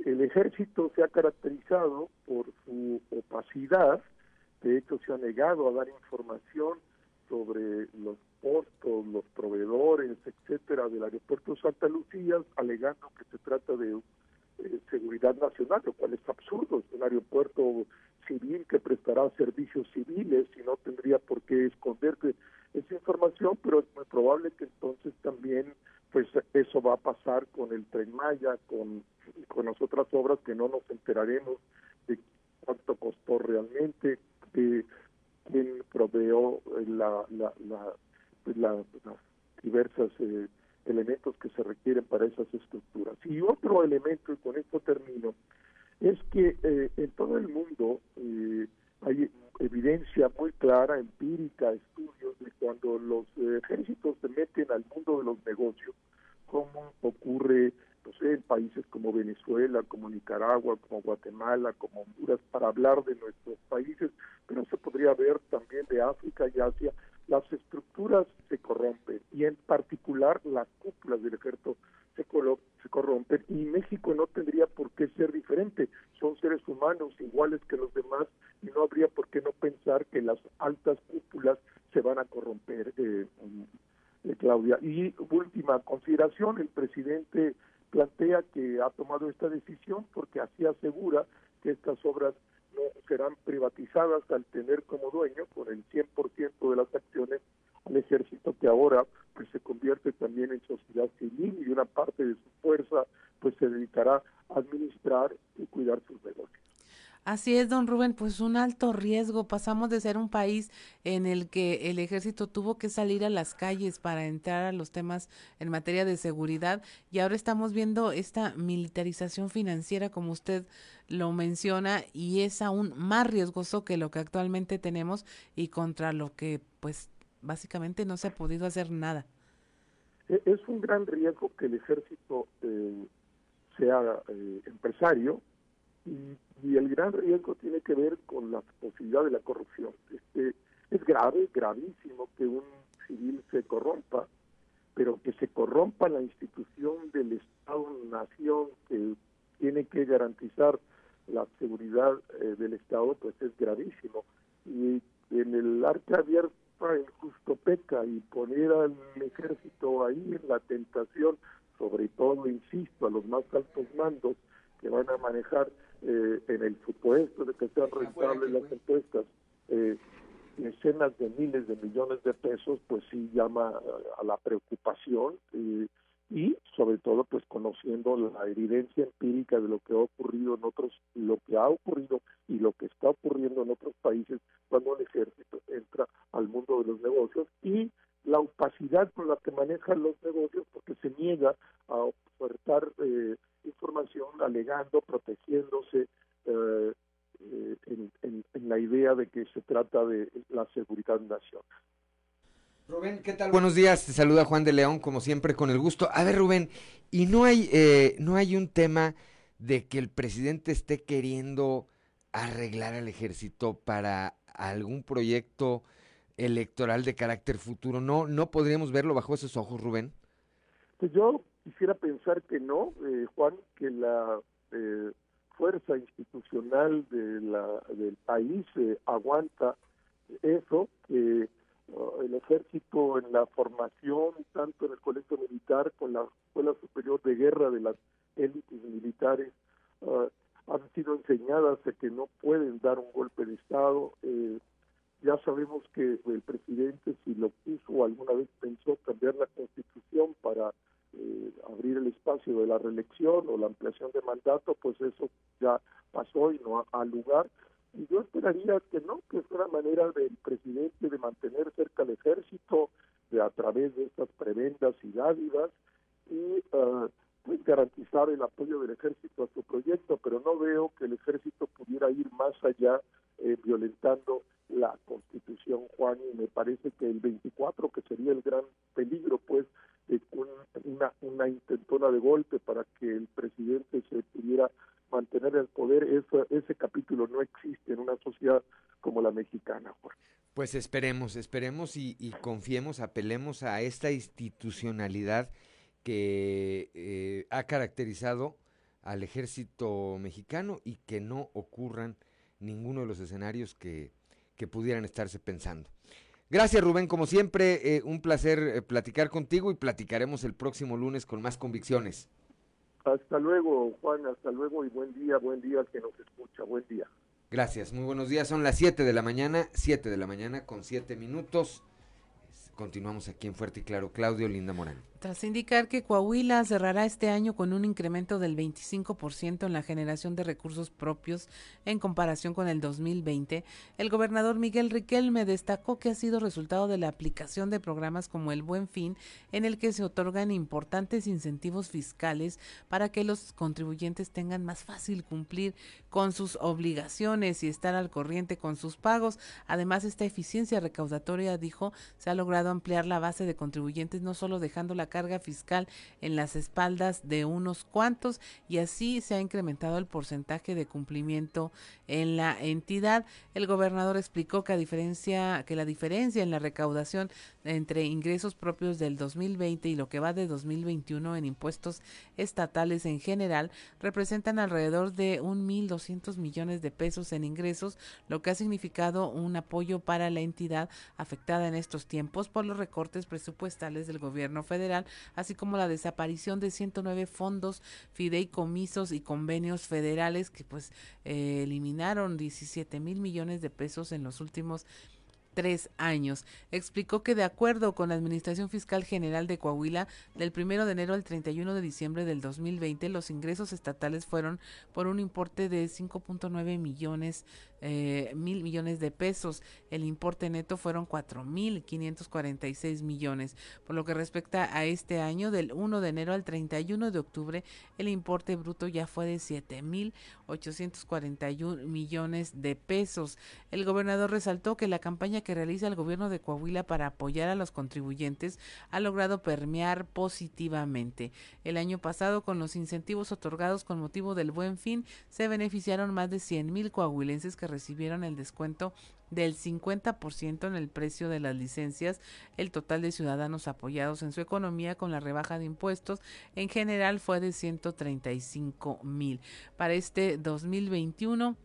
El ejército se ha caracterizado por su opacidad, de hecho se ha negado a dar información sobre los costos, los proveedores, etcétera, del aeropuerto Santa Lucía, alegando que se trata de eh, seguridad nacional, lo cual es absurdo, es un aeropuerto civil que prestará servicios civiles y no tendría por qué esconderse esa información, pero es muy probable que entonces también pues eso va a pasar con el Tren Maya, con, con las otras obras que no nos enteraremos de cuánto costó realmente, de quién proveó la, la, la, pues, la las diversas eh, elementos que se requieren para esas estructuras. Y otro elemento, y con esto termino, es que eh, en todo el mundo eh, hay evidencia muy clara, empírica, estudios de cuando los ejércitos se meten al mundo de los negocios, como ocurre no sé, en países como Venezuela, como Nicaragua, como Guatemala, como Honduras, para hablar de nuestros países, pero se podría ver también de África y Asia, las estructuras se corrompen y en particular las cúpulas del ejército se, se corrompen y México no tendría por qué ser diferente. Son seres humanos iguales que los demás y no habría por qué no pensar que las altas cúpulas se van a corromper, eh, eh, Claudia. Y última consideración, el presidente plantea que ha tomado esta decisión porque así asegura que estas obras no serán privatizadas al tener como dueño con el 100% de las acciones al ejército que ahora pues se convierte también en sociedad civil y una parte de su fuerza pues se dedicará a administrar y cuidar sus negocios. Así es, don Rubén, pues un alto riesgo. Pasamos de ser un país en el que el ejército tuvo que salir a las calles para entrar a los temas en materia de seguridad y ahora estamos viendo esta militarización financiera, como usted lo menciona, y es aún más riesgoso que lo que actualmente tenemos y contra lo que, pues, básicamente no se ha podido hacer nada. E, es un gran riesgo que el ejército eh, sea eh, empresario y el gran riesgo tiene que ver con la posibilidad de la corrupción. Este, es grave, gravísimo que un civil se corrompa, pero que se corrompa la institución del Estado-nación que tiene que garantizar la seguridad eh, del Estado, pues es gravísimo. Y en el arca abierta el justo peca y poner al ejército ahí en la tentación, sobre todo, insisto, a los más altos mandos que van a manejar eh, en el supuesto de que sean rentables las encuestas, eh, decenas de miles de millones de pesos, pues sí llama a la preocupación eh, y sobre todo pues conociendo la evidencia empírica de lo que ha ocurrido en otros, lo que ha ocurrido y lo que está ocurriendo en otros países cuando el ejército entra al mundo de los negocios y la opacidad con la que manejan los negocios porque se niega a ofertar eh, información alegando, protegiéndose eh, eh, en, la idea de que se trata de la seguridad nacional. Rubén, ¿qué tal? Buenos días, te saluda Juan de León, como siempre, con el gusto. A ver, Rubén, ¿y no hay, eh, no hay un tema de que el presidente esté queriendo arreglar al ejército para algún proyecto electoral de carácter futuro? ¿No, no podríamos verlo bajo esos ojos, Rubén? Pues yo Quisiera pensar que no, eh, Juan, que la eh, fuerza institucional de la, del país eh, aguanta eso, que el ejército en la formación, tanto en el colegio militar con la Escuela Superior de Guerra de las élites militares, uh, han sido enseñadas de que no pueden dar un golpe de Estado. Eh, ya sabemos que el presidente, si lo puso o alguna vez pensó cambiar la constitución para eh, abrir el espacio de la reelección o la ampliación de mandato, pues eso ya pasó y no ha, lugar. Y yo esperaría que no, que es una manera del presidente de mantener cerca al ejército de a través de estas prebendas y dádivas y uh, garantizar el apoyo del ejército a su proyecto, pero no veo que el ejército pudiera ir más allá eh, violentando la constitución, Juan, y me parece que el 24, que sería el gran peligro, pues, de una, una intentona de golpe para que el presidente se pudiera mantener el poder, ese, ese capítulo no existe en una sociedad como la mexicana, Juan. Pues esperemos, esperemos y, y confiemos, apelemos a esta institucionalidad que eh, ha caracterizado al ejército mexicano y que no ocurran ninguno de los escenarios que, que pudieran estarse pensando. Gracias Rubén, como siempre, eh, un placer eh, platicar contigo y platicaremos el próximo lunes con más convicciones. Hasta luego, Juan, hasta luego y buen día, buen día al que nos escucha, buen día. Gracias, muy buenos días, son las 7 de la mañana, 7 de la mañana con 7 minutos. Continuamos aquí en Fuerte y Claro. Claudio Linda Morán. Tras indicar que Coahuila cerrará este año con un incremento del 25% en la generación de recursos propios en comparación con el 2020, el gobernador Miguel Riquelme destacó que ha sido resultado de la aplicación de programas como el Buen Fin, en el que se otorgan importantes incentivos fiscales para que los contribuyentes tengan más fácil cumplir con sus obligaciones y estar al corriente con sus pagos. Además, esta eficiencia recaudatoria, dijo, se ha logrado ampliar la base de contribuyentes, no solo dejando la carga fiscal en las espaldas de unos cuantos y así se ha incrementado el porcentaje de cumplimiento en la entidad. El gobernador explicó que a diferencia que la diferencia en la recaudación entre ingresos propios del 2020 y lo que va de 2021 en impuestos estatales en general representan alrededor de un 1.200 millones de pesos en ingresos, lo que ha significado un apoyo para la entidad afectada en estos tiempos por los recortes presupuestales del gobierno federal, así como la desaparición de 109 fondos, fideicomisos y convenios federales que pues eh, eliminaron 17 mil millones de pesos en los últimos tres años. Explicó que de acuerdo con la Administración Fiscal General de Coahuila, del 1 de enero al 31 de diciembre del 2020, los ingresos estatales fueron por un importe de 5.9 millones eh, mil millones de pesos. El importe neto fueron cuatro mil quinientos cuarenta y seis millones. Por lo que respecta a este año, del 1 de enero al 31 de octubre, el importe bruto ya fue de siete mil ochocientos cuarenta y un millones de pesos. El gobernador resaltó que la campaña que realiza el gobierno de Coahuila para apoyar a los contribuyentes ha logrado permear positivamente. El año pasado, con los incentivos otorgados con motivo del buen fin, se beneficiaron más de cien mil coahuilenses que recibieron el descuento del 50% en el precio de las licencias, el total de ciudadanos apoyados en su economía con la rebaja de impuestos en general fue de 135 mil. Para este 2021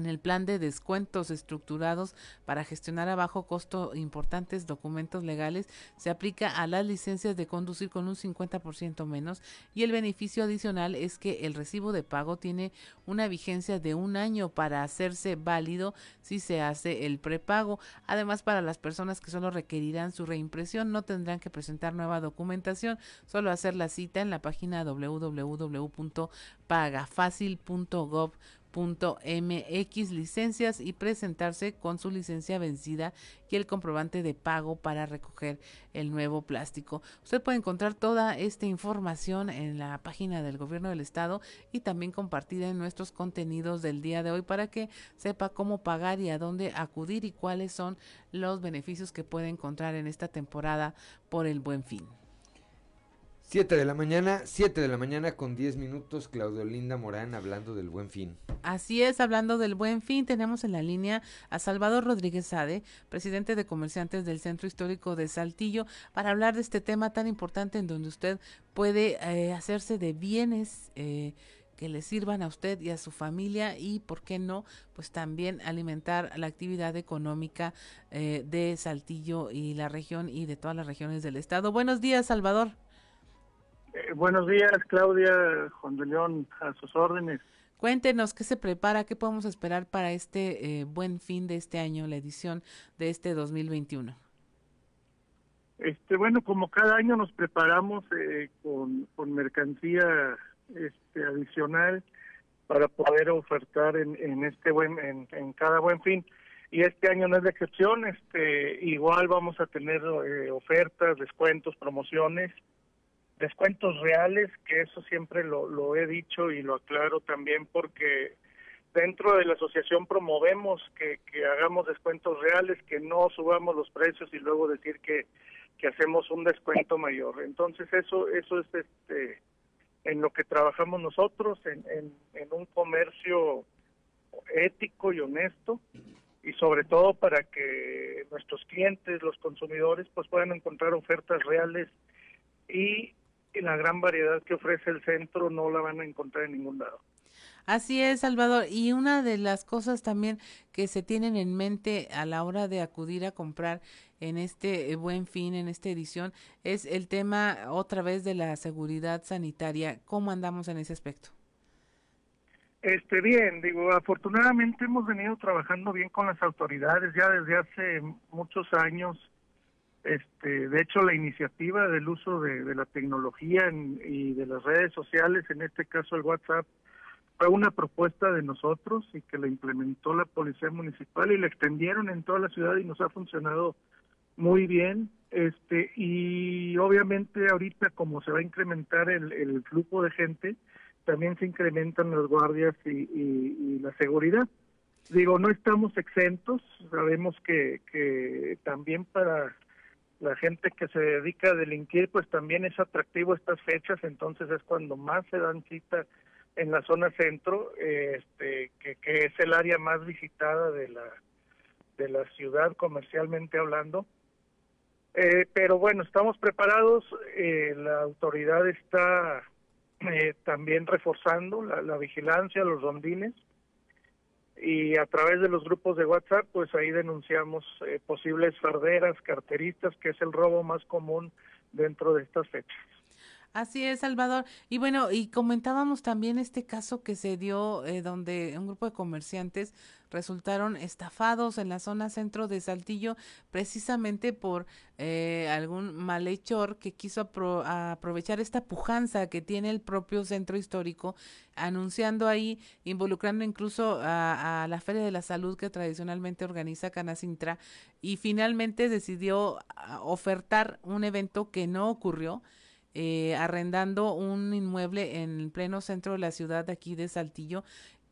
en el plan de descuentos estructurados para gestionar a bajo costo importantes documentos legales se aplica a las licencias de conducir con un 50% menos y el beneficio adicional es que el recibo de pago tiene una vigencia de un año para hacerse válido si se hace el prepago. Además, para las personas que solo requerirán su reimpresión no tendrán que presentar nueva documentación, solo hacer la cita en la página www.pagafacil.gov mx licencias y presentarse con su licencia vencida y el comprobante de pago para recoger el nuevo plástico. Usted puede encontrar toda esta información en la página del gobierno del estado y también compartida en nuestros contenidos del día de hoy para que sepa cómo pagar y a dónde acudir y cuáles son los beneficios que puede encontrar en esta temporada por el buen fin. 7 de la mañana, 7 de la mañana con 10 minutos, Claudio Linda Morán hablando del buen fin. Así es, hablando del buen fin, tenemos en la línea a Salvador Rodríguez Sade, presidente de comerciantes del Centro Histórico de Saltillo, para hablar de este tema tan importante en donde usted puede eh, hacerse de bienes. Eh, que le sirvan a usted y a su familia y, ¿por qué no? Pues también alimentar la actividad económica eh, de Saltillo y la región y de todas las regiones del estado. Buenos días, Salvador. Eh, buenos días, Claudia, Juan de León, a sus órdenes. Cuéntenos qué se prepara, qué podemos esperar para este eh, buen fin de este año, la edición de este 2021. Este, bueno, como cada año nos preparamos eh, con, con, mercancía este, adicional para poder ofertar en, en este buen, en, en, cada buen fin. Y este año no es de excepción, este, igual vamos a tener eh, ofertas, descuentos, promociones, descuentos reales, que eso siempre lo, lo he dicho y lo aclaro también porque dentro de la asociación promovemos que, que hagamos descuentos reales, que no subamos los precios y luego decir que que hacemos un descuento mayor. Entonces eso eso es este en lo que trabajamos nosotros en, en, un comercio ético y honesto y sobre todo para que nuestros clientes, los consumidores, pues puedan encontrar ofertas reales y la gran variedad que ofrece el centro no la van a encontrar en ningún lado. Así es, Salvador. Y una de las cosas también que se tienen en mente a la hora de acudir a comprar en este eh, buen fin, en esta edición, es el tema otra vez de la seguridad sanitaria. ¿Cómo andamos en ese aspecto? Este bien, digo, afortunadamente hemos venido trabajando bien con las autoridades ya desde hace muchos años. Este, de hecho, la iniciativa del uso de, la tecnología y de las redes sociales, en este caso el WhatsApp, fue una propuesta de nosotros y que la implementó la Policía Municipal y la extendieron en toda la ciudad y nos ha funcionado muy bien. Este, y obviamente ahorita como se va a incrementar el, el flujo de gente, también se incrementan las guardias y, y, la seguridad. Digo, no estamos exentos, sabemos que, que también para la gente que se dedica a delinquir, pues también es atractivo estas fechas, entonces es cuando más se dan cita en la zona centro, este, que, que es el área más visitada de la, de la ciudad comercialmente hablando. Eh, pero bueno, estamos preparados, eh, la autoridad está eh, también reforzando la, la, vigilancia, los rondines, y a través de los grupos de WhatsApp, pues ahí denunciamos eh, posibles farderas, carteristas, que es el robo más común dentro de estas fechas. Así es, Salvador. Y bueno, y comentábamos también este caso que se dio eh, donde un grupo de comerciantes resultaron estafados en la zona centro de Saltillo precisamente por eh, algún malhechor que quiso aprovechar esta pujanza que tiene el propio centro histórico, anunciando ahí, involucrando incluso a, a la Feria de la Salud que tradicionalmente organiza Canacintra y finalmente decidió ah, ofertar un evento que no ocurrió eh, arrendando un inmueble en el pleno centro de la ciudad de aquí de Saltillo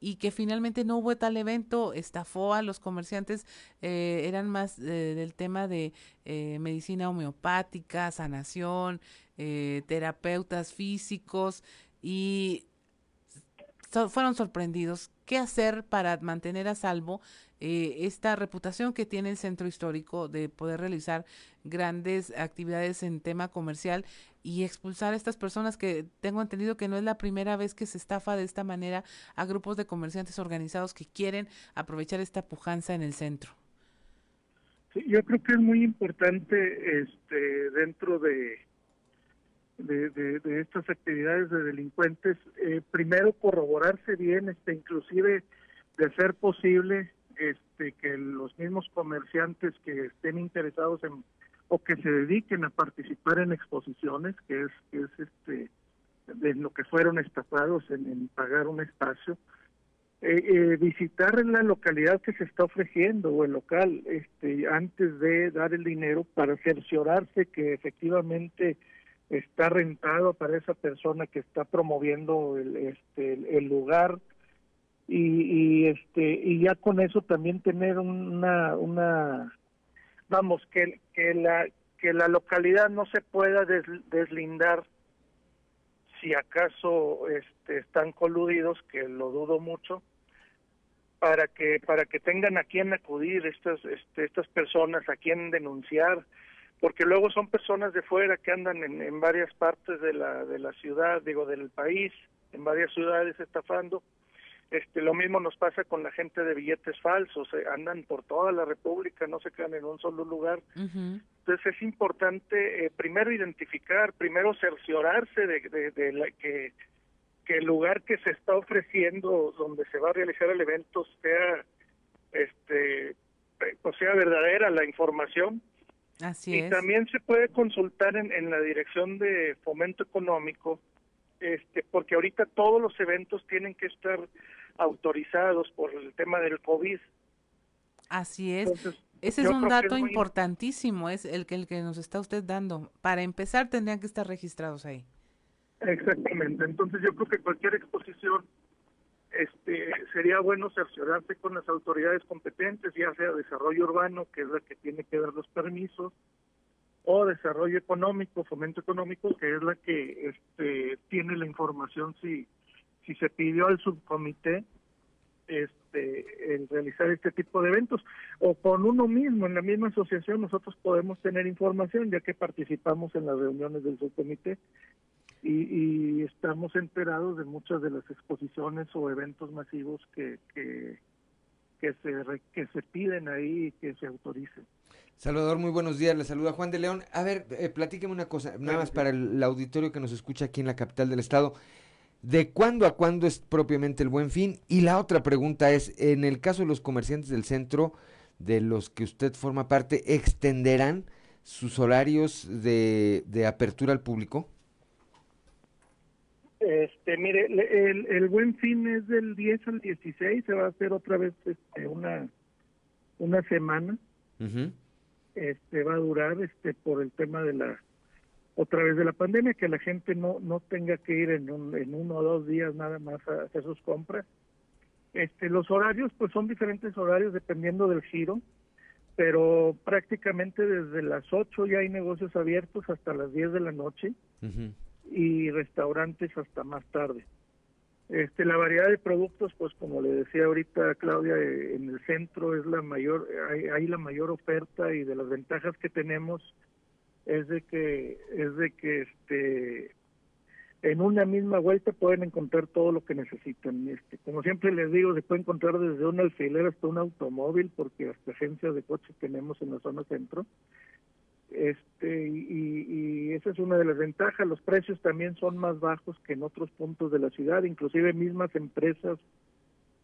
y que finalmente no hubo tal evento, estafó a los comerciantes, eh, eran más eh, del tema de eh, medicina homeopática, sanación, terapeutas físicos y fueron sorprendidos. ¿Qué hacer para mantener a salvo esta reputación que tiene el centro histórico de poder realizar grandes actividades en tema comercial y expulsar a estas personas que tengo entendido que no es la primera vez que se estafa de esta manera a grupos de comerciantes organizados que quieren aprovechar esta pujanza en el centro. Yo creo que es muy importante este dentro de de, de, estas actividades de delincuentes, eh, primero corroborarse bien, este, inclusive de ser posible, este, que los mismos comerciantes que estén interesados en o que se dediquen a participar en exposiciones, que es, es este de lo que fueron estafados en, pagar un espacio, eh, eh, visitar la localidad que se está ofreciendo o el local este antes de dar el dinero para cerciorarse que efectivamente está rentado para esa persona que está promoviendo el, este, el, lugar y, y, este y ya con eso también tener una una vamos que, que la que la localidad no se pueda deslindar si acaso este, están coludidos que lo dudo mucho para que para que tengan a quien acudir estas este, estas personas a quien denunciar porque luego son personas de fuera que andan en, en varias partes de la, de la ciudad, digo, del país, en varias ciudades estafando. Este, lo mismo nos pasa con la gente de billetes falsos, eh, andan por toda la República, no se quedan en un solo lugar. Entonces es importante eh, primero identificar, primero cerciorarse de, de, de la, que, que el lugar que se está ofreciendo, donde se va a realizar el evento, sea, este, pues sea verdadera la información. Así y es. también se puede consultar en, en la dirección de fomento económico, este, porque ahorita todos los eventos tienen que estar autorizados por el tema del COVID. Así es. Entonces, Ese es un dato es muy- importantísimo, es el que, el que nos está usted dando. Para empezar, tendrían que estar registrados ahí. Exactamente. Entonces yo creo que cualquier exposición este sería bueno cerciorarse con las autoridades competentes, ya sea desarrollo urbano, que es la que tiene que dar los permisos, o desarrollo económico, fomento económico, que es la que este tiene la información si si se pidió al subcomité este el realizar este tipo de eventos o con uno mismo en la misma asociación nosotros podemos tener información ya que participamos en las reuniones del subcomité y, y estamos enterados de muchas de las exposiciones o eventos masivos que que, que se re- que se piden ahí y que se autoricen. Salvador, muy buenos días. Le saluda Juan de León. A ver, eh, platíqueme una cosa, nada más para el, el auditorio que nos escucha aquí en la capital del estado. ¿De cuándo a cuándo es propiamente el buen fin? Y la otra pregunta es, en el caso de los comerciantes del centro, de los que usted forma parte, ¿extenderán sus horarios de, de apertura al público? Este, mire, el, el buen fin es del 10 al 16, se va a hacer otra vez este, una una semana, este va a durar este por el tema de la otra vez de la pandemia que la gente no no tenga que ir en un, en uno o dos días nada más a hacer sus compras. Este los horarios pues son diferentes horarios dependiendo del giro, pero prácticamente desde las 8 ya hay negocios abiertos hasta las 10 de la noche y restaurantes hasta más tarde. Este, la variedad de productos, pues como le decía ahorita Claudia, eh, en el centro es la mayor, hay, hay la mayor oferta y de las ventajas que tenemos es de que es de que este en una misma vuelta pueden encontrar todo lo que necesitan. Este, como siempre les digo, se puede encontrar desde un alfiler hasta un automóvil, porque hasta agencias de coches tenemos en la zona centro este y, y esa es una de las ventajas los precios también son más bajos que en otros puntos de la ciudad inclusive mismas empresas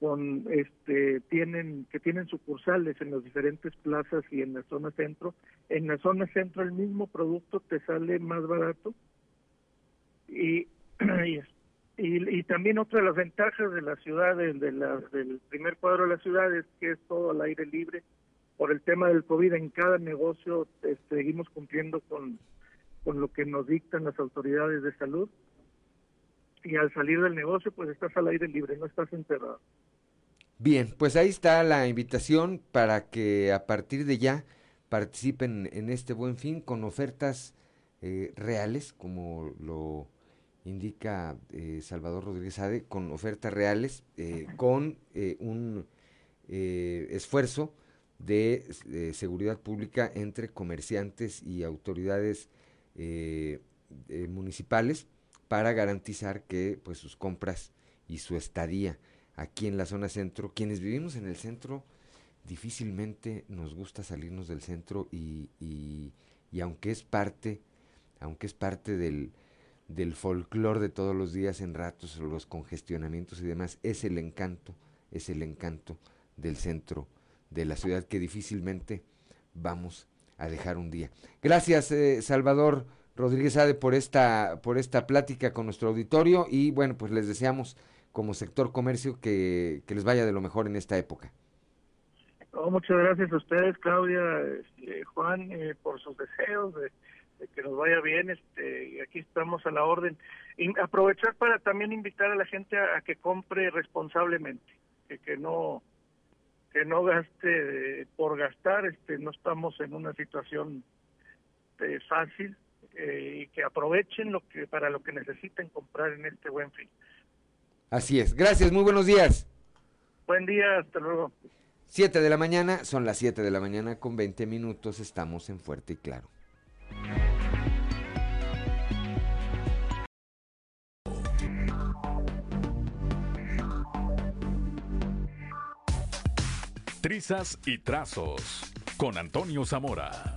con este tienen que tienen sucursales en las diferentes plazas y en la zona centro. En la zona centro el mismo producto te sale más barato. Y (clears throat) y, y, también otra de las ventajas de la ciudad de, la, del primer cuadro de la ciudad es que es todo al aire libre. Por el tema del COVID en cada negocio eh, seguimos cumpliendo con, con lo que nos dictan las autoridades de salud. Y al salir del negocio pues estás al aire libre, no estás encerrado. Bien, pues ahí está la invitación para que a partir de ya participen en este buen fin con ofertas eh, reales, como lo indica eh, Salvador Rodríguez Ade, con ofertas reales, eh, con eh, un eh, esfuerzo de, eh, seguridad pública entre comerciantes y autoridades municipales para garantizar que pues sus compras y su estadía aquí en la zona centro, quienes vivimos en el centro difícilmente nos gusta salirnos del centro y, y, aunque es parte, aunque es parte del, del folclore de todos los días en ratos, los congestionamientos y demás, es el encanto, es el encanto del centro de la ciudad que difícilmente vamos a dejar un día. Gracias, eh, Salvador Rodríguez Ade, por esta, por esta plática con nuestro auditorio y bueno, pues les deseamos como sector comercio que, que les vaya de lo mejor en esta época. No, muchas gracias a ustedes, Claudia, este, Juan, eh, por sus deseos de, que nos vaya bien. Este, aquí estamos a la orden. Y aprovechar para también invitar a la gente a, que compre responsablemente, que, no que no gaste por gastar. Este, no estamos en una situación eh, fácil eh, y que aprovechen lo que para lo que necesiten comprar en este buen fin. Así es. Gracias, muy buenos días. Buen día, hasta luego. 7 de la mañana, son las 7 de la mañana con 20 minutos, estamos en Fuerte y Claro. Trizas y trazos con Antonio Zamora.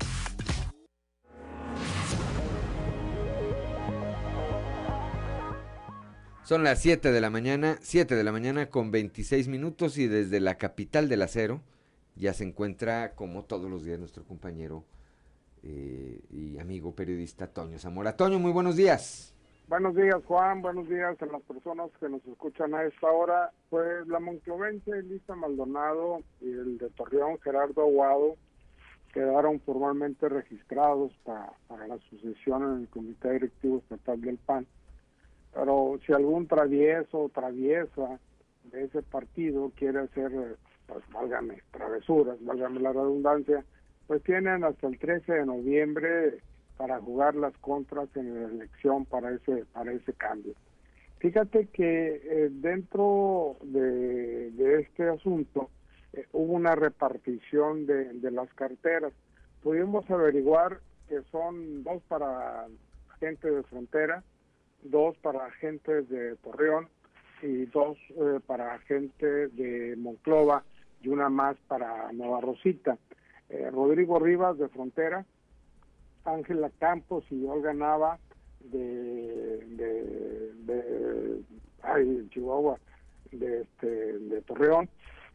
Son las 7 de la mañana, 7 de la mañana con 26 minutos y desde la capital del acero ya se encuentra como todos los días nuestro compañero eh, y amigo periodista Toño Zamora. Toño, muy buenos días. Buenos días, Juan. Buenos días a las personas que nos escuchan a esta hora. Pues la Monclovense, Lisa Maldonado y el de Torreón, Gerardo Aguado, quedaron formalmente registrados para, para la sucesión en el Comité Directivo Estatal del PAN. Pero si algún travieso o traviesa de ese partido quiere hacer, pues válgame, travesuras, válgame la redundancia, pues tienen hasta el 13 de noviembre para jugar las contras en la elección para ese para ese cambio. Fíjate que eh, dentro de, de, este asunto eh, hubo una repartición de, de, las carteras. Pudimos averiguar que son dos para gente de frontera, dos para gente de Torreón y dos eh, para gente de Monclova y una más para Nueva Rosita. Rodrigo Rivas de Frontera, Ángela Campos y Olga Nava de, de, de ay, Chihuahua, de, este, de Torreón,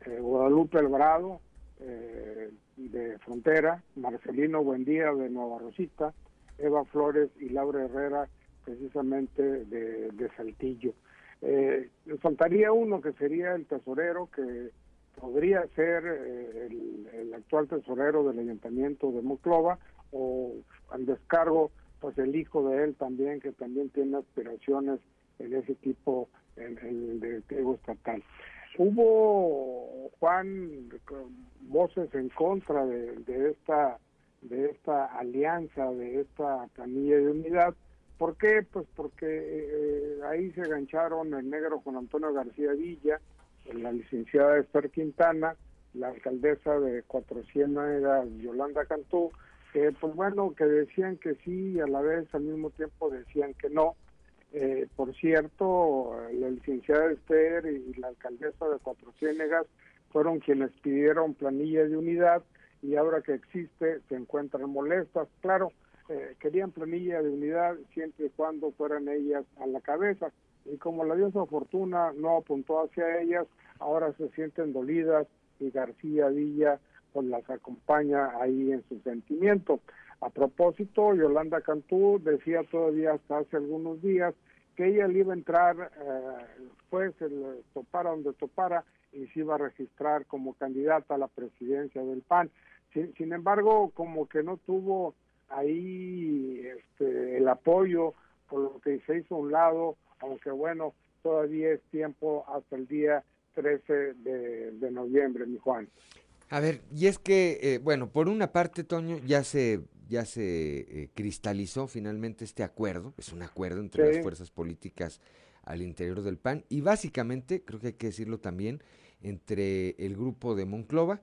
eh, Guadalupe Alvarado eh, de Frontera, Marcelino Buendía de Nueva Rosita, Eva Flores y Laura Herrera precisamente de, de Saltillo. Eh, faltaría uno que sería el tesorero que podría ser eh, el, actual tesorero del ayuntamiento de Moclova o al descargo, pues el hijo de él también, que también tiene aspiraciones en ese tipo, en el directivo estatal. Hubo, Juan, voces en contra de, de esta de esta alianza, de esta planilla de unidad. ¿Por qué? Pues porque eh, ahí se engancharon el negro con Antonio García Villa, la licenciada Esther Quintana, la alcaldesa de Cuatro Ciénagas, Yolanda Cantú, que pues bueno, que decían que sí y a la vez al mismo tiempo decían que no. Eh, por cierto, la licenciada Esther y la alcaldesa de Cuatro Ciénegas fueron quienes pidieron planilla de unidad y ahora que existe se encuentran molestas. Claro, eh, querían planilla de unidad siempre y cuando fueran ellas a la cabeza. Y como la diosa Fortuna no apuntó hacia ellas, ahora se sienten dolidas y García Villa pues las acompaña ahí en su sentimiento. A propósito, Yolanda Cantú decía todavía hasta hace algunos días que ella le iba a entrar, eh, pues topara donde topara, y se iba a registrar como candidata a la presidencia del PAN. Sin, sin embargo, como que no tuvo ahí este, el apoyo, por lo que se hizo a un lado, aunque bueno, todavía es tiempo hasta el día 13 de, de noviembre, mi Juan. A ver, y es que, eh, bueno, por una parte, Toño, ya se, ya se eh, cristalizó finalmente este acuerdo, es un acuerdo entre sí. las fuerzas políticas al interior del PAN, y básicamente, creo que hay que decirlo también, entre el grupo de Monclova,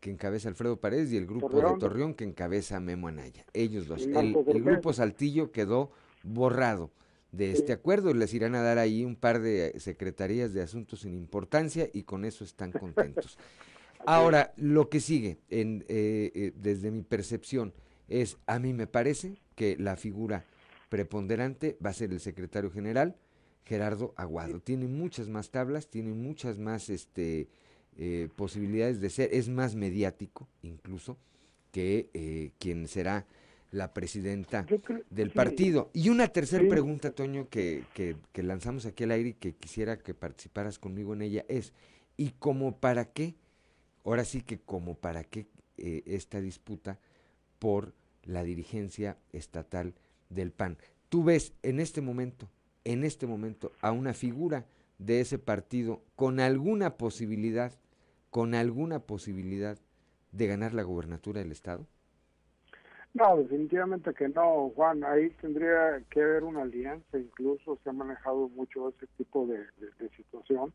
que encabeza Alfredo Paredes, y el grupo Torreón. de Torreón, que encabeza Memo Anaya. Ellos dos. El, el, grupo Saltillo quedó borrado de este acuerdo, les irán a dar ahí un par de secretarías de asuntos sin importancia y con eso están contentos. (laughs) Ahora, lo que sigue, en, eh, eh, desde mi percepción, es, a mí me parece que la figura preponderante va a ser el secretario general, Gerardo Aguado. Tiene muchas más tablas, tiene muchas más este, eh, posibilidades de ser, es más mediático incluso que eh, quien será la presidenta creo, del sí. partido. Y una tercera sí. pregunta, Toño, que, que, que lanzamos aquí al aire y que quisiera que participaras conmigo en ella es, ¿y como para qué? Ahora sí que como para qué eh, esta disputa por la dirigencia estatal del PAN. Tú ves en este momento, en este momento, a una figura de ese partido con alguna posibilidad, con alguna posibilidad de ganar la gobernatura del Estado? No, definitivamente que no, Juan. Ahí tendría que haber una alianza, incluso se ha manejado mucho ese tipo de, situación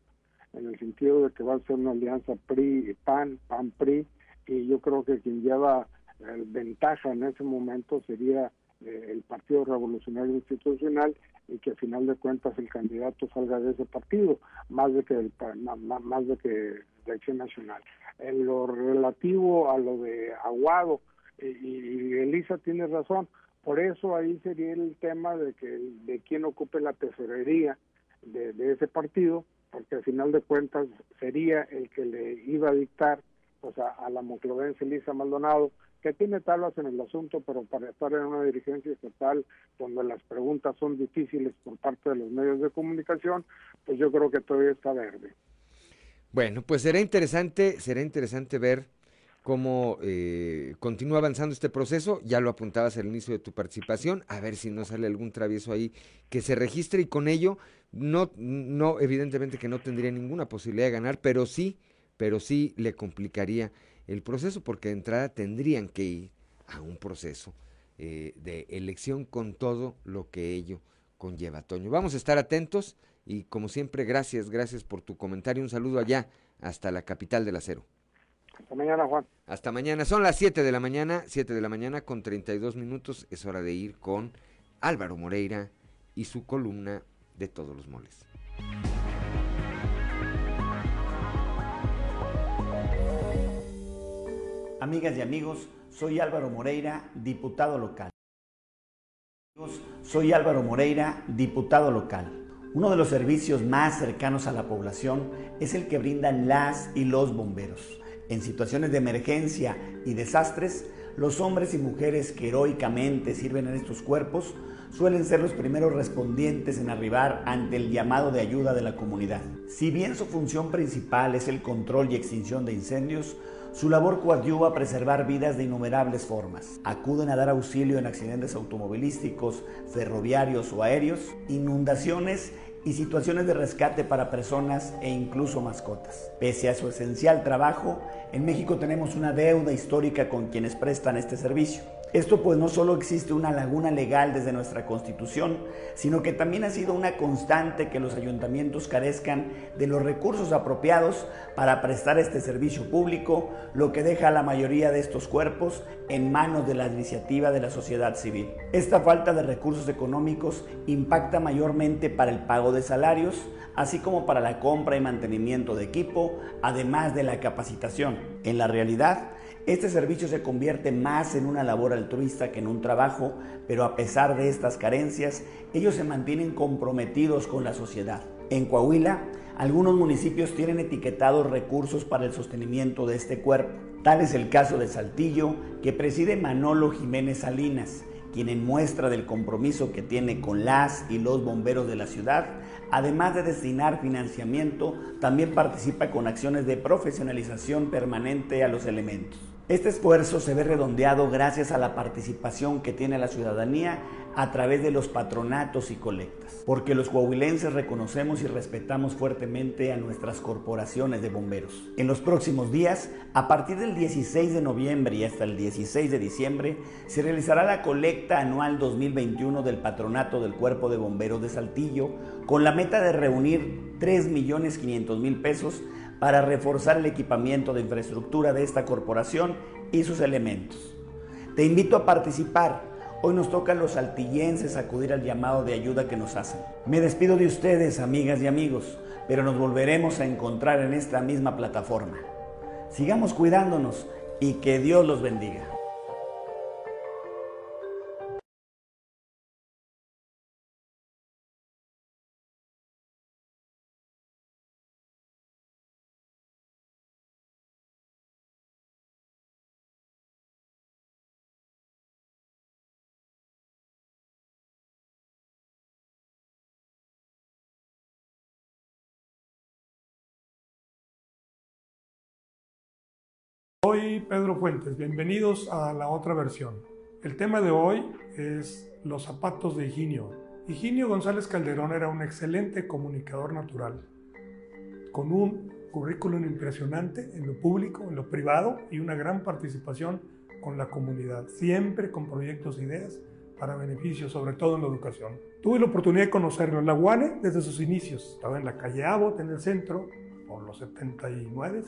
en el sentido de que va a ser una alianza PRI-PAN, PAN-PRI, y yo creo que quien lleva eh, ventaja en ese momento sería eh, el Partido Revolucionario Institucional y que a final de cuentas el candidato salga de ese partido, más de que más, de que de Acción Nacional. En lo relativo a lo de Aguado, y, Elisa tiene razón, por eso ahí sería el tema de que de quién ocupe la tesorería de, de ese partido, porque al final de cuentas sería el que le iba a dictar o sea, a la monclovense Elisa Maldonado que tiene tablas en el asunto, pero para estar en una dirigencia estatal donde las preguntas son difíciles por parte de los medios de comunicación, pues yo creo que todavía está verde. Bueno, pues será interesante, será interesante ver cómo eh, continúa avanzando este proceso. Ya lo apuntabas al inicio de tu participación, a ver si no sale algún travieso ahí que se registre y con ello no, no, evidentemente que no tendría ninguna posibilidad de ganar, pero sí, pero sí le complicaría el proceso, porque de entrada tendrían que ir a un proceso eh, de elección con todo lo que ello conlleva. Toño, vamos a estar atentos y como siempre, gracias, gracias por tu comentario. Un saludo allá hasta la capital del acero. Hasta mañana, Juan. Hasta mañana. Son las 7 de la mañana, 7 de la mañana con 32 minutos. Es hora de ir con Álvaro Moreira y su columna de todos los moles. Amigas y amigos, soy Álvaro Moreira, diputado local. Soy Álvaro Moreira, diputado local. Uno de los servicios más cercanos a la población es el que brindan las y los bomberos. En situaciones de emergencia y desastres, los hombres y mujeres que heroicamente sirven en estos cuerpos suelen ser los primeros respondientes en arribar ante el llamado de ayuda de la comunidad. Si bien su función principal es el control y extinción de incendios, su labor coadyuva a preservar vidas de innumerables formas. Acuden a dar auxilio en accidentes automovilísticos, ferroviarios o aéreos, inundaciones y situaciones de rescate para personas e incluso mascotas. Pese a su esencial trabajo, en México tenemos una deuda histórica con quienes prestan este servicio. Esto pues no solo existe una laguna legal desde nuestra constitución, sino que también ha sido una constante que los ayuntamientos carezcan de los recursos apropiados para prestar este servicio público, lo que deja a la mayoría de estos cuerpos en manos de la iniciativa de la sociedad civil. Esta falta de recursos económicos impacta mayormente para el pago de salarios, así como para la compra y mantenimiento de equipo, además de la capacitación. En la realidad, este servicio se convierte más en una labor altruista que en un trabajo, pero a pesar de estas carencias, ellos se mantienen comprometidos con la sociedad. En Coahuila, algunos municipios tienen etiquetados recursos para el sostenimiento de este cuerpo. Tal es el caso de Saltillo, que preside Manolo Jiménez Salinas, quien en muestra del compromiso que tiene con las y los bomberos de la ciudad, además de destinar financiamiento, también participa con acciones de profesionalización permanente a los elementos. Este esfuerzo se ve redondeado gracias a la participación que tiene la ciudadanía a través de los patronatos y colectas, porque los coahuilenses reconocemos y respetamos fuertemente a nuestras corporaciones de bomberos. En los próximos días, a partir del 16 de noviembre y hasta el 16 de diciembre, se realizará la colecta anual 2021 del Patronato del Cuerpo de Bomberos de Saltillo, con la meta de reunir 3.500.000 pesos para reforzar el equipamiento de infraestructura de esta corporación y sus elementos. Te invito a participar. Hoy nos toca a los saltillenses acudir al llamado de ayuda que nos hacen. Me despido de ustedes, amigas y amigos, pero nos volveremos a encontrar en esta misma plataforma. Sigamos cuidándonos y que Dios los bendiga. Soy Pedro Fuentes, bienvenidos a la otra versión. El tema de hoy es los zapatos de Higinio. Higinio González Calderón era un excelente comunicador natural, con un currículum impresionante en lo público, en lo privado y una gran participación con la comunidad, siempre con proyectos e ideas para beneficio, sobre todo en la educación. Tuve la oportunidad de conocerlo en la UANE desde sus inicios. Estaba en la calle Abot, en el centro, por los 79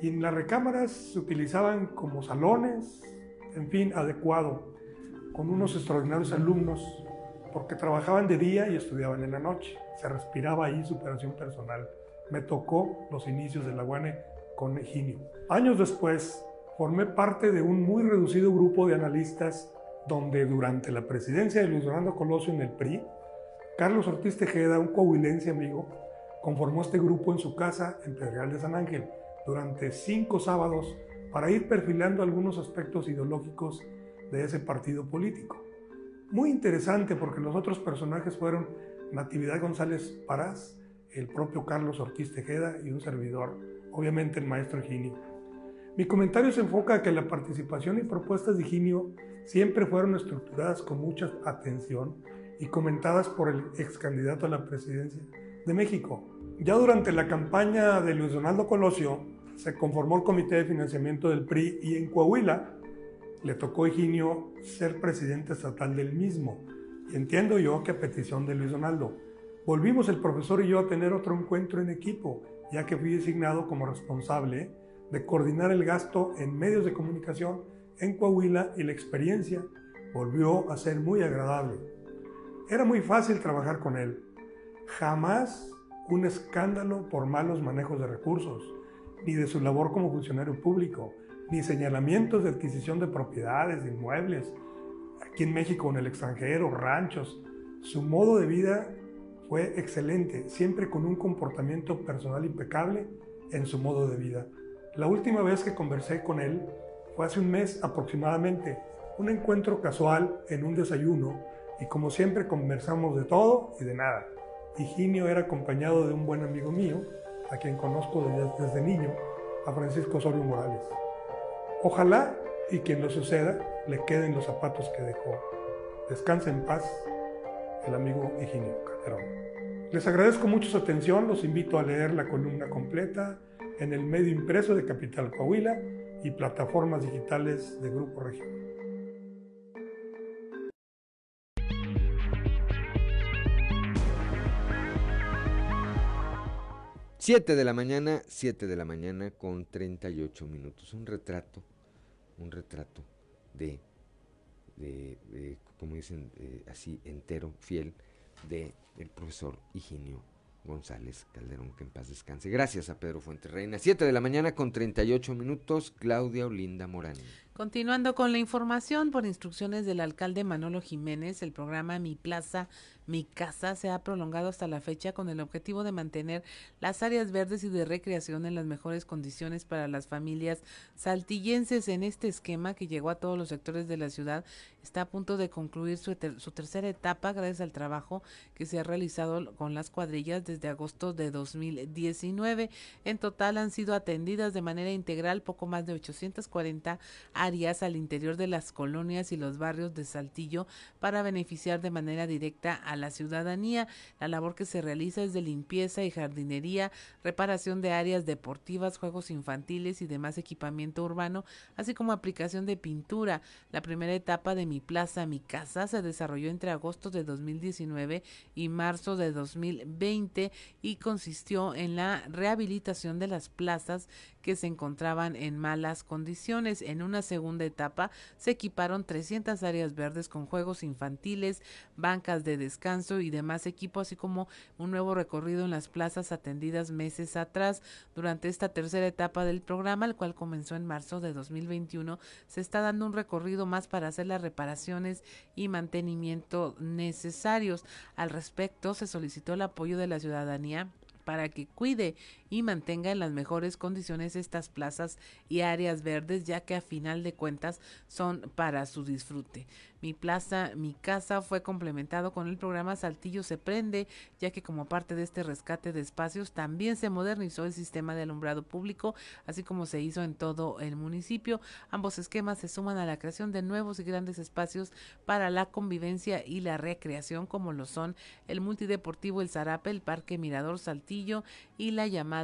y en las recámaras se utilizaban como salones, en fin, adecuado. con unos extraordinarios alumnos porque trabajaban de día y estudiaban en la noche. Se respiraba ahí superación personal. Me tocó los inicios de la UANE con Higinio. Años después, formé parte de un muy reducido grupo de analistas donde durante la presidencia de Luis Fernando Colosio en el PRI, Carlos Ortiz Tejeda, un coahuilense amigo, conformó este grupo en su casa en Pedregal de San Ángel durante cinco sábados para ir perfilando algunos aspectos ideológicos de ese partido político. Muy interesante porque los otros personajes fueron Natividad González Parás, el propio Carlos Ortiz Tejeda y un servidor, obviamente el maestro Higinio. Mi comentario se enfoca a que la participación y propuestas de Higinio siempre fueron estructuradas con mucha atención y comentadas por el ex candidato a la presidencia de México. Ya durante la campaña de Luis Donaldo Colosio se conformó el comité de financiamiento del PRI y en Coahuila le tocó a Higinio ser presidente estatal del mismo. Y entiendo yo que a petición de Luis Donaldo. Volvimos el profesor y yo a tener otro encuentro en equipo, ya que fui designado como responsable de coordinar el gasto en medios de comunicación en Coahuila y la experiencia volvió a ser muy agradable. Era muy fácil trabajar con él. Jamás un escándalo por malos manejos de recursos, ni de su labor como funcionario público, ni señalamientos de adquisición de propiedades, de inmuebles, aquí en México o en el extranjero, ranchos. Su modo de vida fue excelente, siempre con un comportamiento personal impecable en su modo de vida. La última vez que conversé con él fue hace un mes aproximadamente, un encuentro casual en un desayuno y como siempre conversamos de todo y de nada. Higinio era acompañado de un buen amigo mío, a quien conozco desde, niño, a Francisco Osorio Morales. Ojalá y quien lo suceda le queden los zapatos que dejó. Descanse en paz el amigo Higinio Calderón. Les agradezco mucho su atención, los invito a leer la columna completa en el medio impreso de Capital Coahuila y plataformas digitales de Grupo Región. Siete de la mañana, 7 de la mañana con 38 minutos. Un retrato, un retrato de, de, como dicen así, entero, fiel, de el profesor Higinio González Calderón, que en paz descanse. Gracias a Pedro Fuentes Reina. 7 de la mañana con 38 minutos, Claudia Olinda Morán. Continuando con la información, por instrucciones del alcalde Manolo Jiménez, el programa Mi Plaza mi casa se ha prolongado hasta la fecha con el objetivo de mantener las áreas verdes y de recreación en las mejores condiciones para las familias saltillenses. En este esquema que llegó a todos los sectores de la ciudad, está a punto de concluir su, su tercera etapa gracias al trabajo que se ha realizado con las cuadrillas desde agosto de 2019. En total han sido atendidas de manera integral poco más de 840 áreas al interior de las colonias y los barrios de Saltillo para beneficiar de manera directa a la ciudadanía. La labor que se realiza es de limpieza y jardinería, reparación de áreas deportivas, juegos infantiles y demás equipamiento urbano, así como aplicación de pintura. La primera etapa de Mi Plaza, Mi Casa se desarrolló entre agosto de 2019 y marzo de 2020 y consistió en la rehabilitación de las plazas que se encontraban en malas condiciones. En una segunda etapa se equiparon 300 áreas verdes con juegos infantiles, bancas de descanso y demás equipo, así como un nuevo recorrido en las plazas atendidas meses atrás. Durante esta tercera etapa del programa, el cual comenzó en marzo de 2021, se está dando un recorrido más para hacer las reparaciones y mantenimiento necesarios. Al respecto, se solicitó el apoyo de la ciudadanía para que cuide y mantenga en las mejores condiciones estas plazas y áreas verdes, ya que a final de cuentas son para su disfrute. Mi plaza, mi casa fue complementado con el programa Saltillo se prende, ya que como parte de este rescate de espacios también se modernizó el sistema de alumbrado público, así como se hizo en todo el municipio. Ambos esquemas se suman a la creación de nuevos y grandes espacios para la convivencia y la recreación, como lo son el multideportivo El Zarape, el Parque Mirador Saltillo y la llamada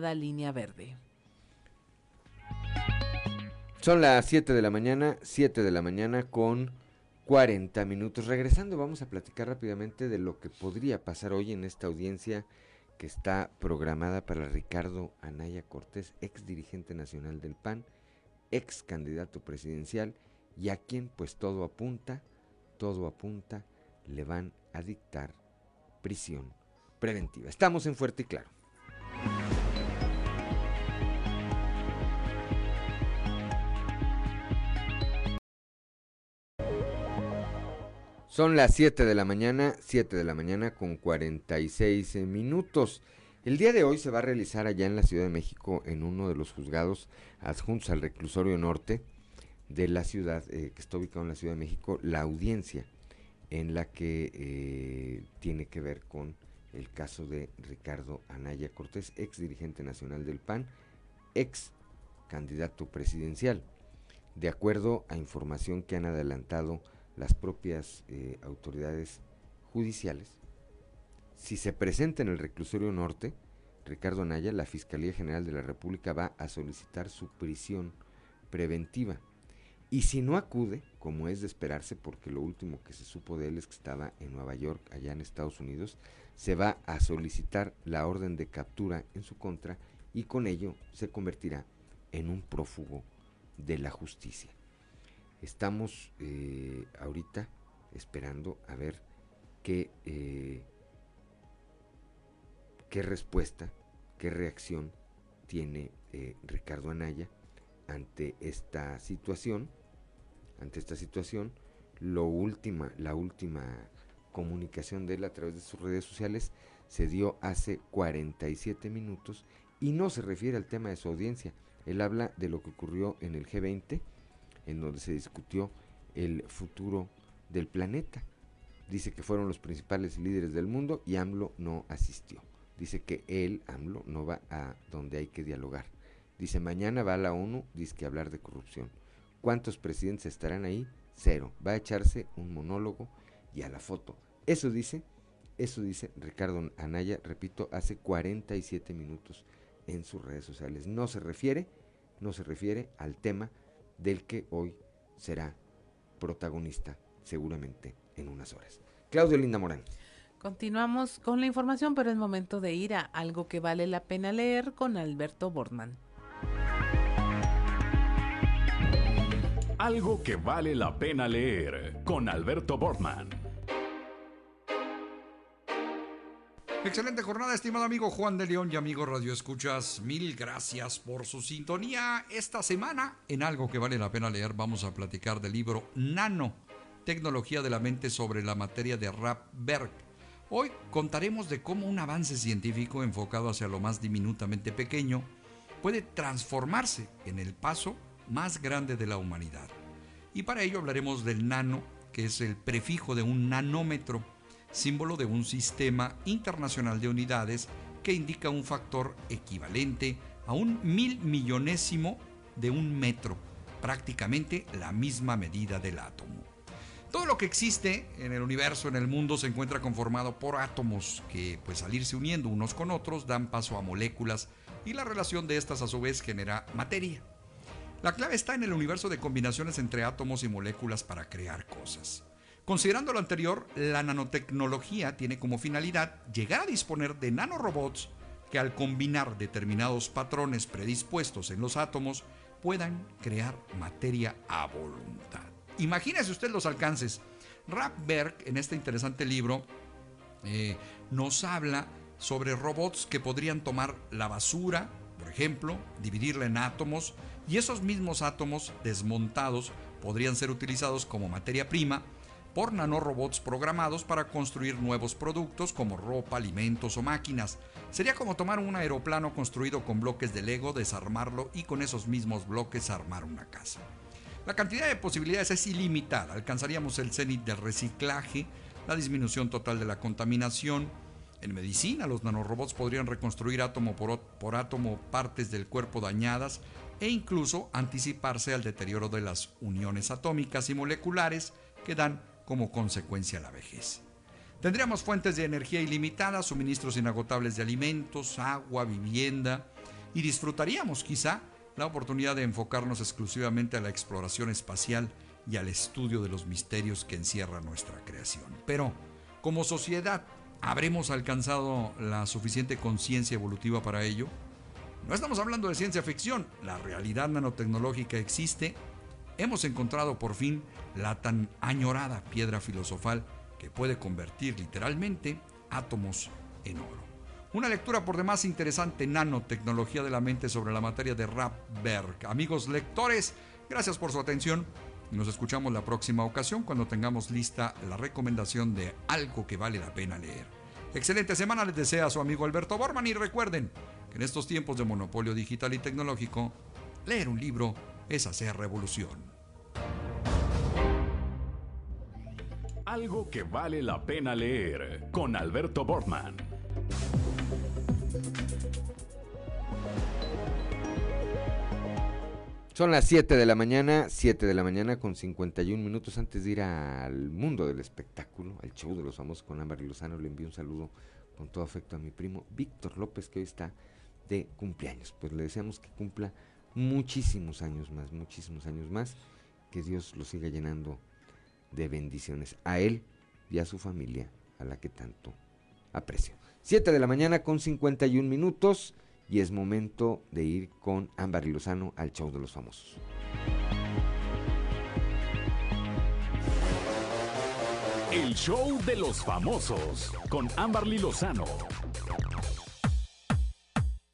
Son las 7 de la mañana, 7 de la mañana con 40 minutos. Regresando, vamos a platicar rápidamente de lo que podría pasar hoy en esta audiencia que está programada para Ricardo Anaya Cortés, ex dirigente nacional del PAN, ex candidato presidencial y a quien pues todo apunta, todo apunta, le van a dictar prisión preventiva. Estamos en Fuerte y Claro. Son las 7 de la mañana, 7 de la mañana con 46 minutos. El día de hoy se va a realizar allá en la Ciudad de México, en uno de los juzgados adjuntos al reclusorio norte de la ciudad, eh, que está ubicado en la Ciudad de México, la audiencia en la que eh, tiene que ver con el caso de Ricardo Anaya Cortés, ex dirigente nacional del PAN, ex candidato presidencial. De acuerdo a información que han adelantado las propias eh, autoridades judiciales, si se presenta en el reclusorio norte, Ricardo Anaya, la Fiscalía General de la República va a solicitar su prisión preventiva. Y si no acude, como es de esperarse, porque lo último que se supo de él es que estaba en Nueva York, allá en Estados Unidos, se va a solicitar la orden de captura en su contra y con ello se convertirá en un prófugo de la justicia. Estamos eh, ahorita esperando a ver qué, eh, qué respuesta, qué reacción tiene eh, Ricardo Anaya ante esta situación. Ante esta situación, lo última, la última comunicación de él a través de sus redes sociales se dio hace 47 minutos y no se refiere al tema de su audiencia. Él habla de lo que ocurrió en el G20 en donde se discutió el futuro del planeta. Dice que fueron los principales líderes del mundo y AMLO no asistió. Dice que él, AMLO, no va a donde hay que dialogar. Dice, mañana va a la ONU, dice que hablar de corrupción. ¿Cuántos presidentes estarán ahí? Cero. Va a echarse un monólogo y a la foto. Eso dice, eso dice Ricardo Anaya, repito, hace 47 minutos en sus redes sociales. No se refiere, no se refiere al tema del que hoy será protagonista seguramente en unas horas. Claudio Linda Morán. Continuamos con la información, pero es momento de ir a algo que vale la pena leer con Alberto Bortman. Algo que vale la pena leer con Alberto Bortman. Excelente jornada, estimado amigo Juan de León y amigo Radio Escuchas. Mil gracias por su sintonía. Esta semana, en algo que vale la pena leer, vamos a platicar del libro Nano, Tecnología de la Mente sobre la materia de Rap Berg. Hoy contaremos de cómo un avance científico enfocado hacia lo más diminutamente pequeño puede transformarse en el paso más grande de la humanidad. Y para ello hablaremos del nano, que es el prefijo de un nanómetro símbolo de un sistema internacional de unidades que indica un factor equivalente a un mil millonésimo de un metro, prácticamente la misma medida del átomo. Todo lo que existe en el universo, en el mundo, se encuentra conformado por átomos que, pues al irse uniendo unos con otros, dan paso a moléculas y la relación de estas a su vez genera materia. La clave está en el universo de combinaciones entre átomos y moléculas para crear cosas. Considerando lo anterior, la nanotecnología tiene como finalidad llegar a disponer de nanorobots que al combinar determinados patrones predispuestos en los átomos puedan crear materia a voluntad. Imagínese usted los alcances. Rapberg, en este interesante libro, eh, nos habla sobre robots que podrían tomar la basura, por ejemplo, dividirla en átomos, y esos mismos átomos desmontados podrían ser utilizados como materia prima por nanorobots programados para construir nuevos productos como ropa, alimentos o máquinas. Sería como tomar un aeroplano construido con bloques de Lego, desarmarlo y con esos mismos bloques armar una casa. La cantidad de posibilidades es ilimitada. Alcanzaríamos el cenit del reciclaje, la disminución total de la contaminación. En medicina, los nanorobots podrían reconstruir átomo por, por átomo partes del cuerpo dañadas e incluso anticiparse al deterioro de las uniones atómicas y moleculares que dan como consecuencia la vejez. Tendríamos fuentes de energía ilimitadas, suministros inagotables de alimentos, agua, vivienda y disfrutaríamos quizá la oportunidad de enfocarnos exclusivamente a la exploración espacial y al estudio de los misterios que encierra nuestra creación. Pero, como sociedad, ¿habremos alcanzado la suficiente conciencia evolutiva para ello? No estamos hablando de ciencia ficción, la realidad nanotecnológica existe hemos encontrado por fin la tan añorada piedra filosofal que puede convertir literalmente átomos en oro. Una lectura por demás interesante, nanotecnología de la mente sobre la materia de Rapberg. Amigos lectores, gracias por su atención. Nos escuchamos la próxima ocasión cuando tengamos lista la recomendación de algo que vale la pena leer. Excelente semana les desea su amigo Alberto Borman y recuerden que en estos tiempos de monopolio digital y tecnológico, leer un libro es hacer revolución. Algo que vale la pena leer con Alberto Bortman. Son las 7 de la mañana, 7 de la mañana con 51 minutos antes de ir al mundo del espectáculo, al show de los famosos con Ámbar Lozano. Le envío un saludo con todo afecto a mi primo Víctor López, que hoy está de cumpleaños. Pues le deseamos que cumpla muchísimos años más, muchísimos años más, que Dios lo siga llenando de bendiciones a él y a su familia, a la que tanto aprecio. 7 de la mañana con 51 minutos y es momento de ir con Ámbar y Lozano al show de los famosos. El show de los famosos con Amberly Lozano.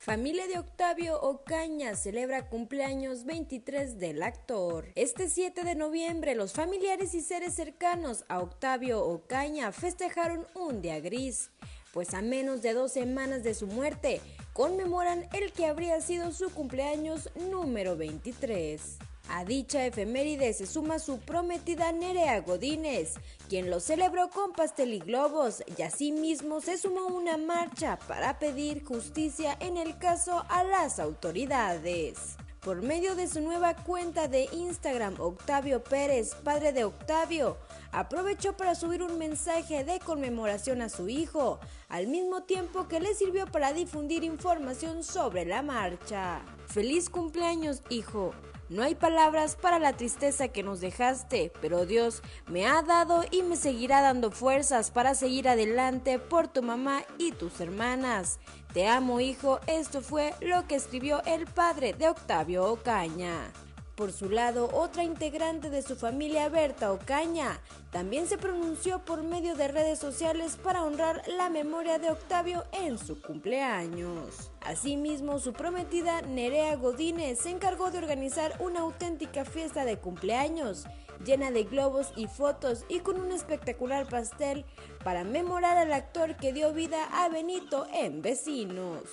Familia de Octavio Ocaña celebra cumpleaños 23 del actor. Este 7 de noviembre, los familiares y seres cercanos a Octavio Ocaña festejaron un día gris, pues a menos de dos semanas de su muerte, conmemoran el que habría sido su cumpleaños número 23. A dicha efeméride se suma su prometida Nerea Godínez, quien lo celebró con pastel y globos y asimismo se sumó una marcha para pedir justicia en el caso a las autoridades. Por medio de su nueva cuenta de Instagram, Octavio Pérez, padre de Octavio, aprovechó para subir un mensaje de conmemoración a su hijo, al mismo tiempo que le sirvió para difundir información sobre la marcha. Feliz cumpleaños, hijo. No hay palabras para la tristeza que nos dejaste, pero Dios me ha dado y me seguirá dando fuerzas para seguir adelante por tu mamá y tus hermanas. Te amo, hijo. Esto fue lo que escribió el padre de Octavio Ocaña. Por su lado, otra integrante de su familia, Berta Ocaña, también se pronunció por medio de redes sociales para honrar la memoria de Octavio en su cumpleaños. Asimismo, su prometida Nerea Godínez se encargó de organizar una auténtica fiesta de cumpleaños, llena de globos y fotos y con un espectacular pastel para memorar al actor que dio vida a Benito en Vecinos.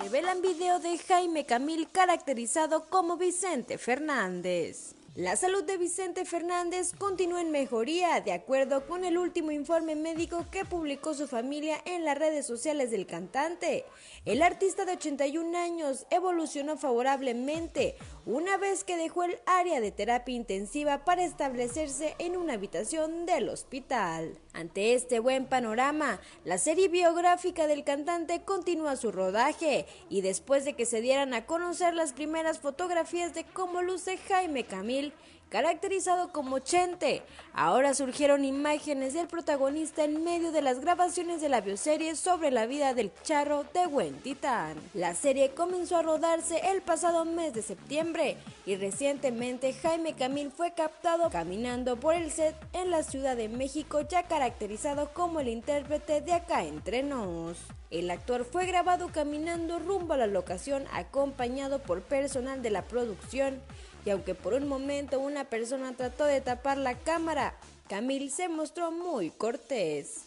Revelan video de Jaime Camil caracterizado como Vicente Fernández. La salud de Vicente Fernández continúa en mejoría, de acuerdo con el último informe médico que publicó su familia en las redes sociales del cantante. El artista de 81 años evolucionó favorablemente una vez que dejó el área de terapia intensiva para establecerse en una habitación del hospital. Ante este buen panorama, la serie biográfica del cantante continúa su rodaje y después de que se dieran a conocer las primeras fotografías de cómo luce Jaime Camil, caracterizado como Chente. Ahora surgieron imágenes del protagonista en medio de las grabaciones de la bioserie sobre la vida del charro de Titán. La serie comenzó a rodarse el pasado mes de septiembre y recientemente Jaime Camil fue captado caminando por el set en la Ciudad de México ya caracterizado como el intérprete de Acá Entre Nos. El actor fue grabado caminando rumbo a la locación acompañado por personal de la producción y aunque por un momento una persona trató de tapar la cámara, Camil se mostró muy cortés.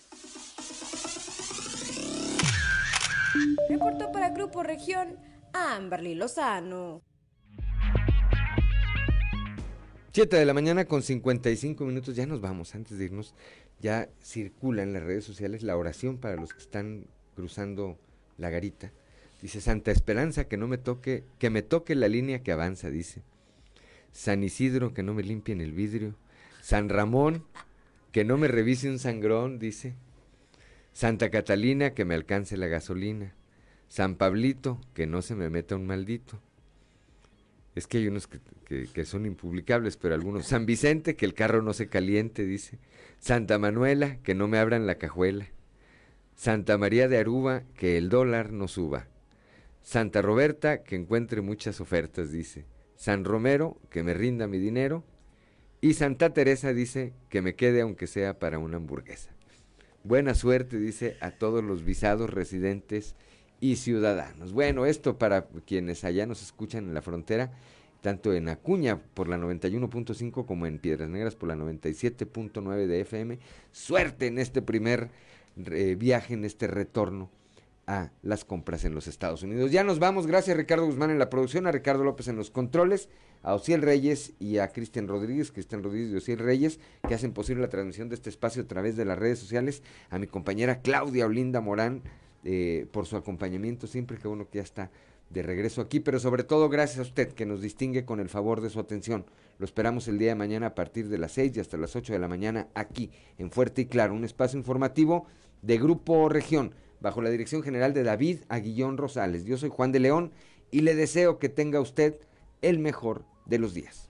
Reportó para Grupo Región Amberly Lozano. 7 de la mañana con 55 minutos, ya nos vamos, antes de irnos, ya circula en las redes sociales la oración para los que están cruzando la garita. Dice Santa Esperanza que no me toque, que me toque la línea que avanza, dice. San Isidro, que no me limpien el vidrio. San Ramón, que no me revise un sangrón, dice. Santa Catalina, que me alcance la gasolina. San Pablito, que no se me meta un maldito. Es que hay unos que, que, son impublicables, pero algunos. San Vicente, que el carro no se caliente, dice. Santa Manuela, que no me abran la cajuela. Santa María de Aruba, que el dólar no suba. Santa Roberta, que encuentre muchas ofertas, dice. San Romero, que me rinda mi dinero. Y Santa Teresa dice que me quede aunque sea para una hamburguesa. Buena suerte, dice, a todos los visados residentes y ciudadanos. Bueno, esto para quienes allá nos escuchan en la frontera, tanto en Acuña por la 91.5 como en Piedras Negras por la 97.9 de FM. Suerte en este primer eh, viaje, en este retorno a las compras en los Estados Unidos. Ya nos vamos, gracias Ricardo Guzmán en la producción, a Ricardo López en los controles, a Ociel Reyes y a Cristian Rodríguez, Cristian Rodríguez y Ociel Reyes, que hacen posible la transmisión de este espacio a través de las redes sociales, a mi compañera Claudia Olinda Morán eh, por su acompañamiento, siempre que uno que ya está de regreso aquí, pero sobre todo gracias a usted que nos distingue con el favor de su atención. Lo esperamos el día de mañana a partir de las 6 y hasta las 8 de la mañana aquí en Fuerte y Claro, un espacio informativo de Grupo Región bajo la dirección general de David Aguillón Rosales. Yo soy Juan de León y le deseo que tenga usted el mejor de los días.